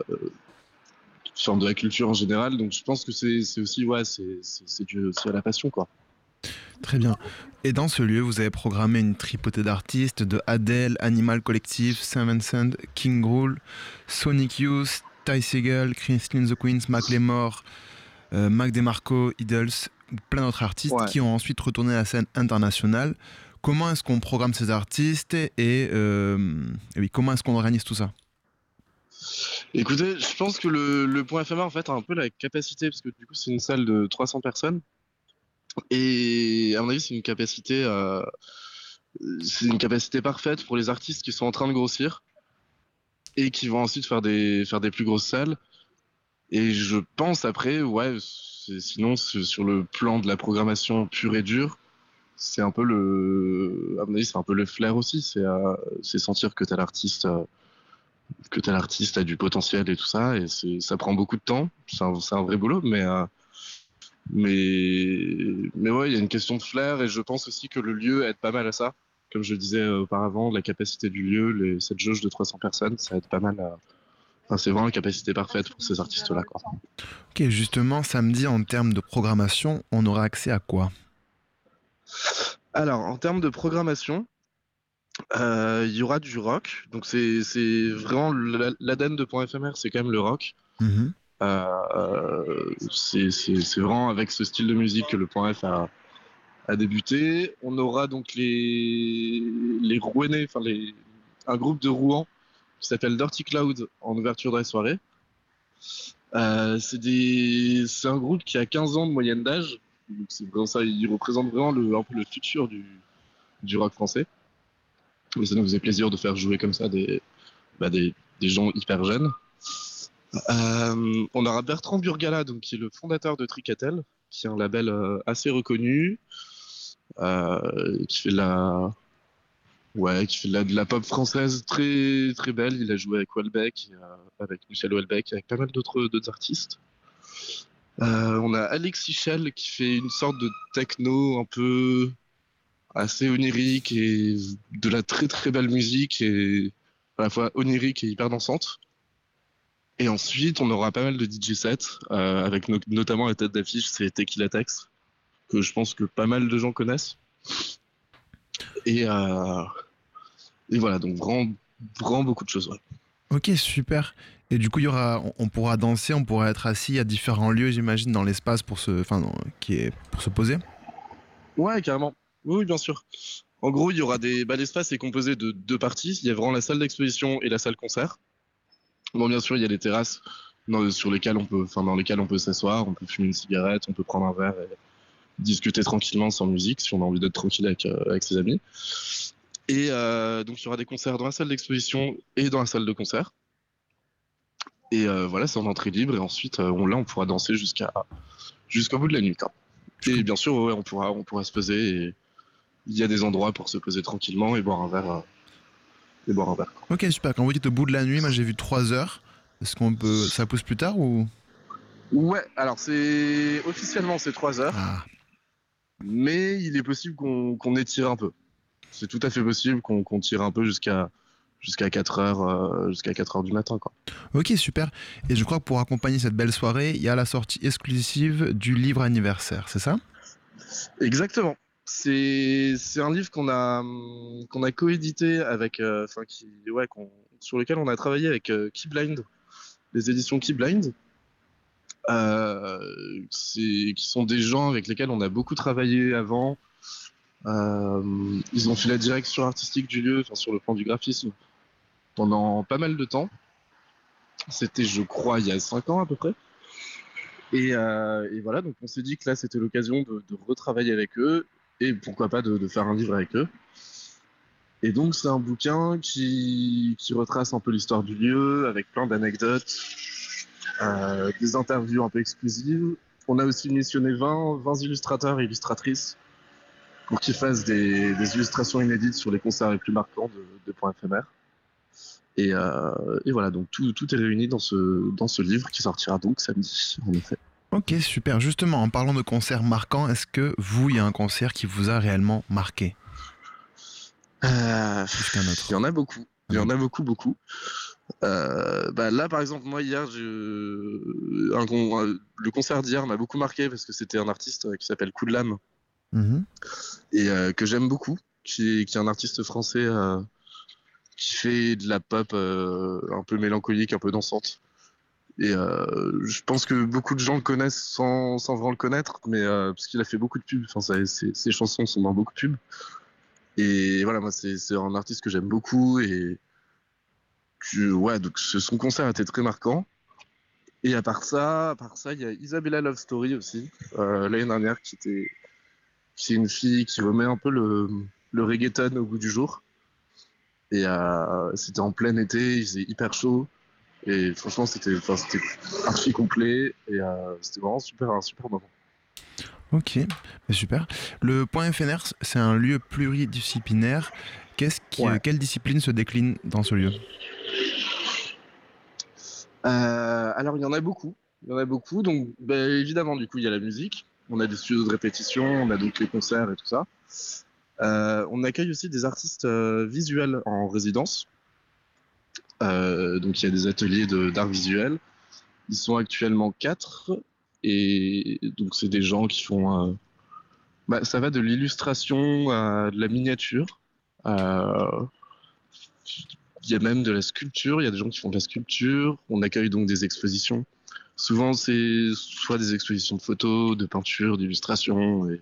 de la culture en général. Donc je pense que c'est aussi, ouais, c'est dû aussi à la passion, quoi. Très bien. Et dans ce lieu, vous avez programmé une tripotée d'artistes de Adele, Animal Collective, Sam Vincent, King Rule, Sonic Youth, Ty Segall, Christine the Queens, Mac Lemore, euh, Mac DeMarco, Idols, plein d'autres artistes qui ont ensuite retourné à la scène internationale. Comment est-ce qu'on programme ces artistes et, euh, comment est-ce qu'on organise tout ça? Écoutez, je pense que le, point éphémère en fait a un peu la capacité, parce que du coup c'est une salle de 300 personnes, et à mon avis c'est une capacité, euh, c'est une capacité parfaite pour les artistes qui sont en train de grossir et qui vont ensuite faire des faire des plus grosses salles. Et je pense après, ouais, sinon sur le plan de la programmation pure et dure, c'est un peu le, à mon avis, c'est un peu le flair aussi. C'est euh, sentir que tel artiste, euh, que tel artiste a du potentiel et tout ça. Et ça prend beaucoup de temps. C'est un, un, vrai boulot, mais euh, mais mais ouais, il y a une question de flair et je pense aussi que le lieu aide pas mal à ça. Comme je disais auparavant, la capacité du lieu, les, cette jauge de 300 personnes, ça aide pas mal à, Enfin, c'est vraiment la capacité parfaite pour ces artistes-là. Ok, justement, samedi, en termes de programmation, on aura accès à quoi? Alors, en termes de programmation, euh, il y aura du rock. Donc, c'est vraiment l'ADN de Point éphémère, c'est quand même le rock. Mhm. Euh, c'est vraiment avec ce style de musique que le Point F a, débuté. On aura donc les, les Rouennais, enfin les, un groupe de Rouen qui s'appelle Dirty Cloud en ouverture de la soirée. Euh, c'est un groupe qui a 15 ans de moyenne d'âge ça, il représente vraiment le, un peu le futur du, du rock français. Et ça nous faisait plaisir de faire jouer comme ça des, bah des, des, gens hyper jeunes. Euh, on aura Bertrand Burgala, qui est le fondateur de Tricatel, qui est un label euh, assez reconnu, euh, qui fait de la, pop française très belle. Il a joué avec Welbeck, avec Michel Welbeck, avec pas mal d'autres artistes. on a Alexis Shell qui fait une sorte de techno un peu assez onirique et de la très très belle musique et à la fois onirique et hyper dansante. Et ensuite, on aura pas mal de DJ sets, euh, avec notamment la tête d'affiche, c'est Tequila Tex, que je pense que pas mal de gens connaissent. Et, euh, et voilà, donc vraiment, vraiment beaucoup de choses. Ok, super. Et du coup, il y aura, on pourra danser, on pourra être assis à différents lieux, j'imagine, dans l'espace pour se, enfin, qui est pour se poser. Ouais, carrément. Oui, bien sûr. En gros, il y aura des, bah, l'espace est composé de deux parties. Il y a vraiment la salle d'exposition et la salle concert. Bon, bien sûr, il y a les terrasses sur lesquelles on peut, enfin, dans lesquelles on peut s'asseoir, on peut fumer une cigarette, on peut prendre un verre et discuter tranquillement sans musique si on a envie d'être tranquille avec, euh, ses amis. Et euh, donc, il y aura des concerts dans la salle d'exposition et dans la salle de concert. Et euh, voilà, c'est en entrée libre. Et ensuite, on, là, on pourra danser jusqu'à jusqu'au bout de la nuit. Et bien sûr, on pourra, on pourra se poser. Il y a des endroits pour se poser tranquillement et boire un verre boire un verre. Ok, super. Quand vous dites au bout de la nuit, moi j'ai vu 3 heures. Est-ce qu'on peut. Ça pousse plus tard ou? Ouais, alors c'est. Officiellement, c'est 3 heures. Ah. Mais il est possible qu'on étire un peu. C'est tout à fait possible qu'on tire un peu jusqu'à jusqu'à 4 heures, euh, jusqu'à 4 heures du matin. Quoi. Ok, super. Et je crois que pour accompagner cette belle soirée, il y a la sortie exclusive du livre anniversaire, c'est ça? Exactement. C'est un livre qu'on a qu'on a coédité avec euh, enfin qui ouais sur lequel on a travaillé avec euh, Keyblind, les éditions Keyblind. Euh, qui sont des gens avec lesquels on a beaucoup travaillé avant. Euh, ils ont fait la direction artistique du lieu, sur le plan du graphisme, pendant pas mal de temps. C'était, je crois, il y a 5 ans à peu près. Et, voilà, donc on s'est dit que là, c'était l'occasion de, retravailler avec eux et pourquoi pas de, faire un livre avec eux. Et donc c'est un bouquin qui, retrace un peu l'histoire du lieu avec plein d'anecdotes, euh, des interviews un peu exclusives. On a aussi missionné 20, 20 illustrateurs et illustratrices pour qu'ils fassent des, illustrations inédites sur les concerts les plus marquants de, Points éphémères. Et, euh, et, voilà, donc tout, tout, est réuni dans ce, dans ce livre qui sortira donc samedi, en effet. Ok, super. Justement, en parlant de concerts marquants, est-ce que vous, il y a un concert qui vous a réellement marqué? Euh, Il y en a beaucoup. Il y en a beaucoup, beaucoup. Euh, bah là, par exemple, moi, hier, un, le concert d'hier m'a beaucoup marqué parce que c'était un artiste qui s'appelle Coup de Lame mhm. et euh, que j'aime beaucoup, qui est, qui est, un artiste français qui fait de la pop un peu mélancolique, un peu dansante. Et euh, je pense que beaucoup de gens le connaissent sans, sans vraiment le connaître, mais euh, parce qu'il a fait beaucoup de pubs. Enfin, ses, chansons sont dans beaucoup de pubs. Et voilà, moi, c'est un artiste que j'aime beaucoup et ouais, donc son concert était très marquant. Et à part ça, à part ça, il y a Isabella Love Story aussi euh, l'année dernière, qui était, qui est une fille qui remet un peu le, le reggaeton au goût du jour. Et c'était en plein été, il faisait hyper chaud. Et franchement, c'était archi complet et euh, c'était vraiment super, un super moment. Ok, super. Le point FNR, c'est un lieu pluridisciplinaire. Qu'est-ce qui, quelle discipline se décline dans ce lieu? Euh, Alors, il y en a beaucoup. Il y en a beaucoup. Donc, ben, évidemment, du coup, il y a la musique. On a des studios de répétition, on a donc les concerts et tout ça. Euh, on accueille aussi des artistes visuels en résidence. Euh, donc il y a des ateliers d'art visuel. Ils sont actuellement quatre et donc c'est des gens qui font. Euh, bah, ça va de l'illustration à de la miniature. Euh, il y a même de la sculpture. Il y a des gens qui font de la sculpture. On accueille donc des expositions. Souvent c'est soit des expositions de photos, de peinture, d'illustration et,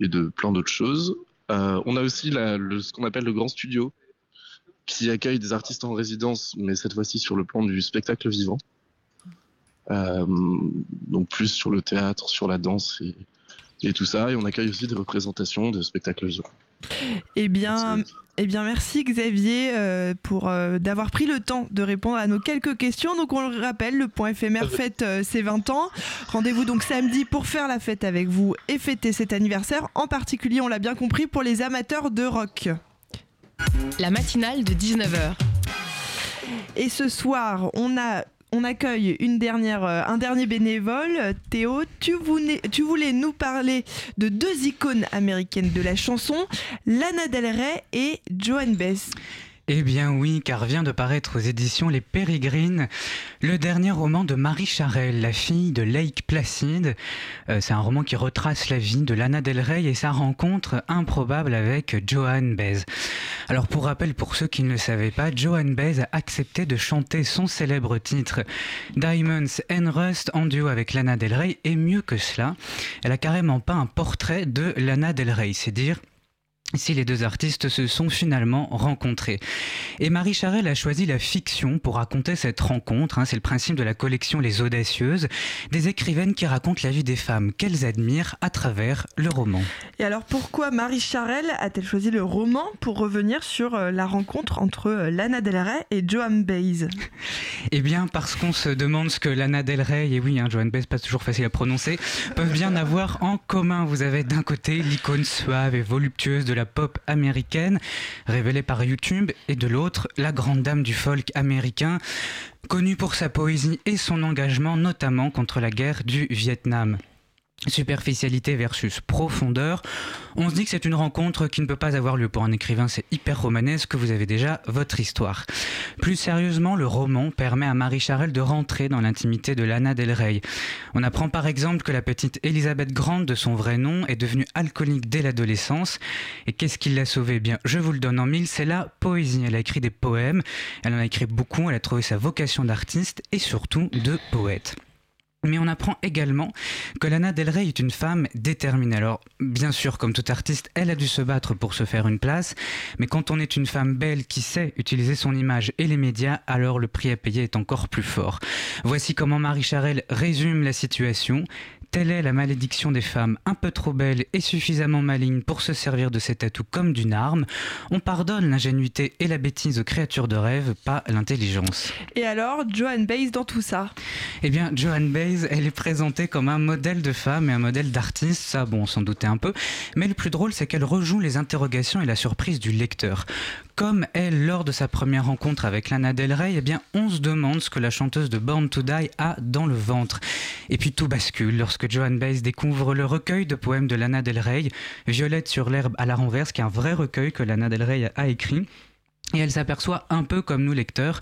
de plein d'autres choses. on a aussi ce qu'on appelle le grand studio, qui accueille des artistes en résidence, mais cette fois-ci sur le plan du spectacle vivant. Euh, donc plus sur le théâtre, sur la danse et, tout ça. Et on accueille aussi des représentations de spectacles vivants. Eh bien, eh bien, merci Xavier euh, pour euh, d'avoir pris le temps de répondre à nos quelques questions. Donc on le rappelle, le point éphémère fête ses 20 ans. Rendez-vous donc samedi pour faire la fête avec vous et fêter cet anniversaire. En particulier, on l'a bien compris, pour les amateurs de rock. La matinale de 19h. Et ce soir, on accueille euh, un dernier bénévole. Théo, tu voulais, tu voulais nous parler de deux icônes américaines de la chanson, Lana Del Rey et Joan Baez. Eh bien oui, car vient de paraître aux éditions Les Pérégrines le dernier roman de Marie Charelle, la fille de Lake Placide. Euh, c'est un roman qui retrace la vie de Lana Del Rey et sa rencontre improbable avec Joan Baez. Alors pour rappel, pour ceux qui ne le savaient pas, Joan Baez a accepté de chanter son célèbre titre Diamonds and Rust en duo avec Lana Del Rey et mieux que cela, elle a carrément pas un portrait de Lana Del Rey, c'est dire si les deux artistes se sont finalement rencontrés. Et Marie Charelle a choisi la fiction pour raconter cette rencontre. Hein. c'est le principe de la collection Les Audacieuses, des écrivaines qui racontent la vie des femmes qu'elles admirent à travers le roman. Et alors pourquoi Marie Charelle a-t-elle choisi le roman pour revenir sur euh, la rencontre entre euh, Lana Del Rey et Joan Baez? Eh bien parce qu'on se demande ce que Lana Del Rey, et oui, hein, Joan Baez, pas toujours facile à prononcer, peuvent bien avoir en commun. Vous avez d'un côté l'icône suave et voluptueuse de la pop américaine, révélée par YouTube, et de l'autre, la grande dame du folk américain, connue pour sa poésie et son engagement notamment contre la guerre du Vietnam superficialité versus profondeur, on se dit que c'est une rencontre qui ne peut pas avoir lieu pour un écrivain, c'est hyper romanesque, vous avez déjà votre histoire. Plus sérieusement, le roman permet à Marie Charelle de rentrer dans l'intimité de Lana Del Rey. On apprend par exemple que la petite Elisabeth Grant, de son vrai nom, est devenue alcoolique dès l'adolescence. Et qu'est-ce qui l'a sauvée? Bien, je vous le donne en mille, c'est la poésie. Elle a écrit des poèmes, elle en a écrit beaucoup, elle a trouvé sa vocation d'artiste et surtout de poète. Mais on apprend également que Lana Del Rey est une femme déterminée. Alors, bien sûr, comme tout artiste, elle a dû se battre pour se faire une place, mais quand on est une femme belle qui sait utiliser son image et les médias, alors le prix à payer est encore plus fort. Voici comment Marie Charelle résume la situation. Telle est la malédiction des femmes un peu trop belles et suffisamment malignes pour se servir de cet atout comme d'une arme. On pardonne l'ingénuité et la bêtise aux créatures de rêve, pas l'intelligence. Et alors, Joan Baez dans tout ça? Eh bien, Joan Baez, elle est présentée comme un modèle de femme et un modèle d'artiste, ça bon, on s'en doutait un peu, mais le plus drôle c'est qu'elle rejoue les interrogations et la surprise du lecteur. Comme elle, lors de sa première rencontre avec Lana Del Rey, eh bien, on se demande ce que la chanteuse de Born to Die a dans le ventre. Et puis tout bascule lorsque Joan Baez découvre le recueil de poèmes de Lana Del Rey, Violette sur l'herbe à la renverse, qui est un vrai recueil que Lana Del Rey a écrit. Et elle s'aperçoit un peu comme nous lecteurs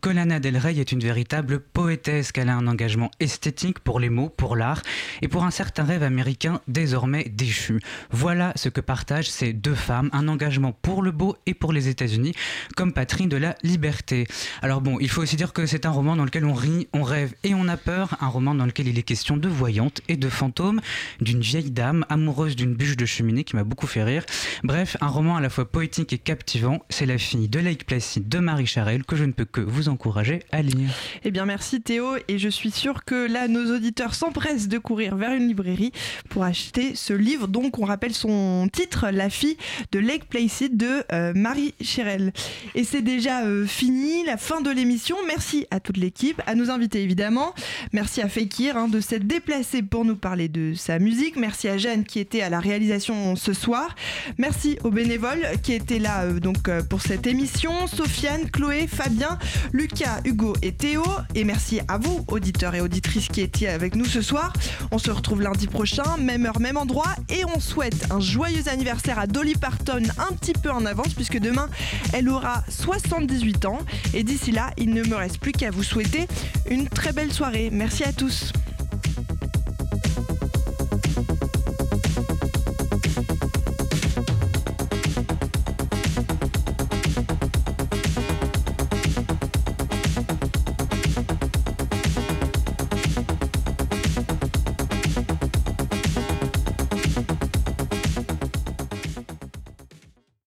que Lana Del Rey est une véritable poétesse, qu'elle a un engagement esthétique pour les mots, pour l'art et pour un certain rêve américain désormais déchu. Voilà ce que partagent ces deux femmes, un engagement pour le beau et pour les États-Unis comme patrie de la liberté. Alors bon, il faut aussi dire que c'est un roman dans lequel on rit, on rêve et on a peur, un roman dans lequel il est question de voyantes et de fantômes, d'une vieille dame amoureuse d'une bûche de cheminée qui m'a beaucoup fait rire. Bref, un roman à la fois poétique et captivant, c'est la fille de Lake Placid de Marie Charelle que je ne peux que vous encourager à lire. Eh bien merci Théo et je suis sûre que là nos auditeurs s'empressent de courir vers une librairie pour acheter ce livre. Donc on rappelle son titre La fille de Lake Placid de euh, Marie Charelle. Et c'est déjà euh, fini, la fin de l'émission. Merci à toute l'équipe, à nos invités évidemment. Merci à Fekir hein, de s'être déplacé pour nous parler de sa musique. Merci à Jeanne qui était à la réalisation ce soir. Merci aux bénévoles qui étaient là euh, donc pour cette émission Sofiane, Chloé, Fabien, Lucas, Hugo et Théo. Et merci à vous, auditeurs et auditrices qui étiez avec nous ce soir. On se retrouve lundi prochain, même heure, même endroit. Et on souhaite un joyeux anniversaire à Dolly Parton un petit peu en avance, puisque demain, elle aura 78 ans. Et d'ici là, il ne me reste plus qu'à vous souhaiter une très belle soirée. Merci à tous.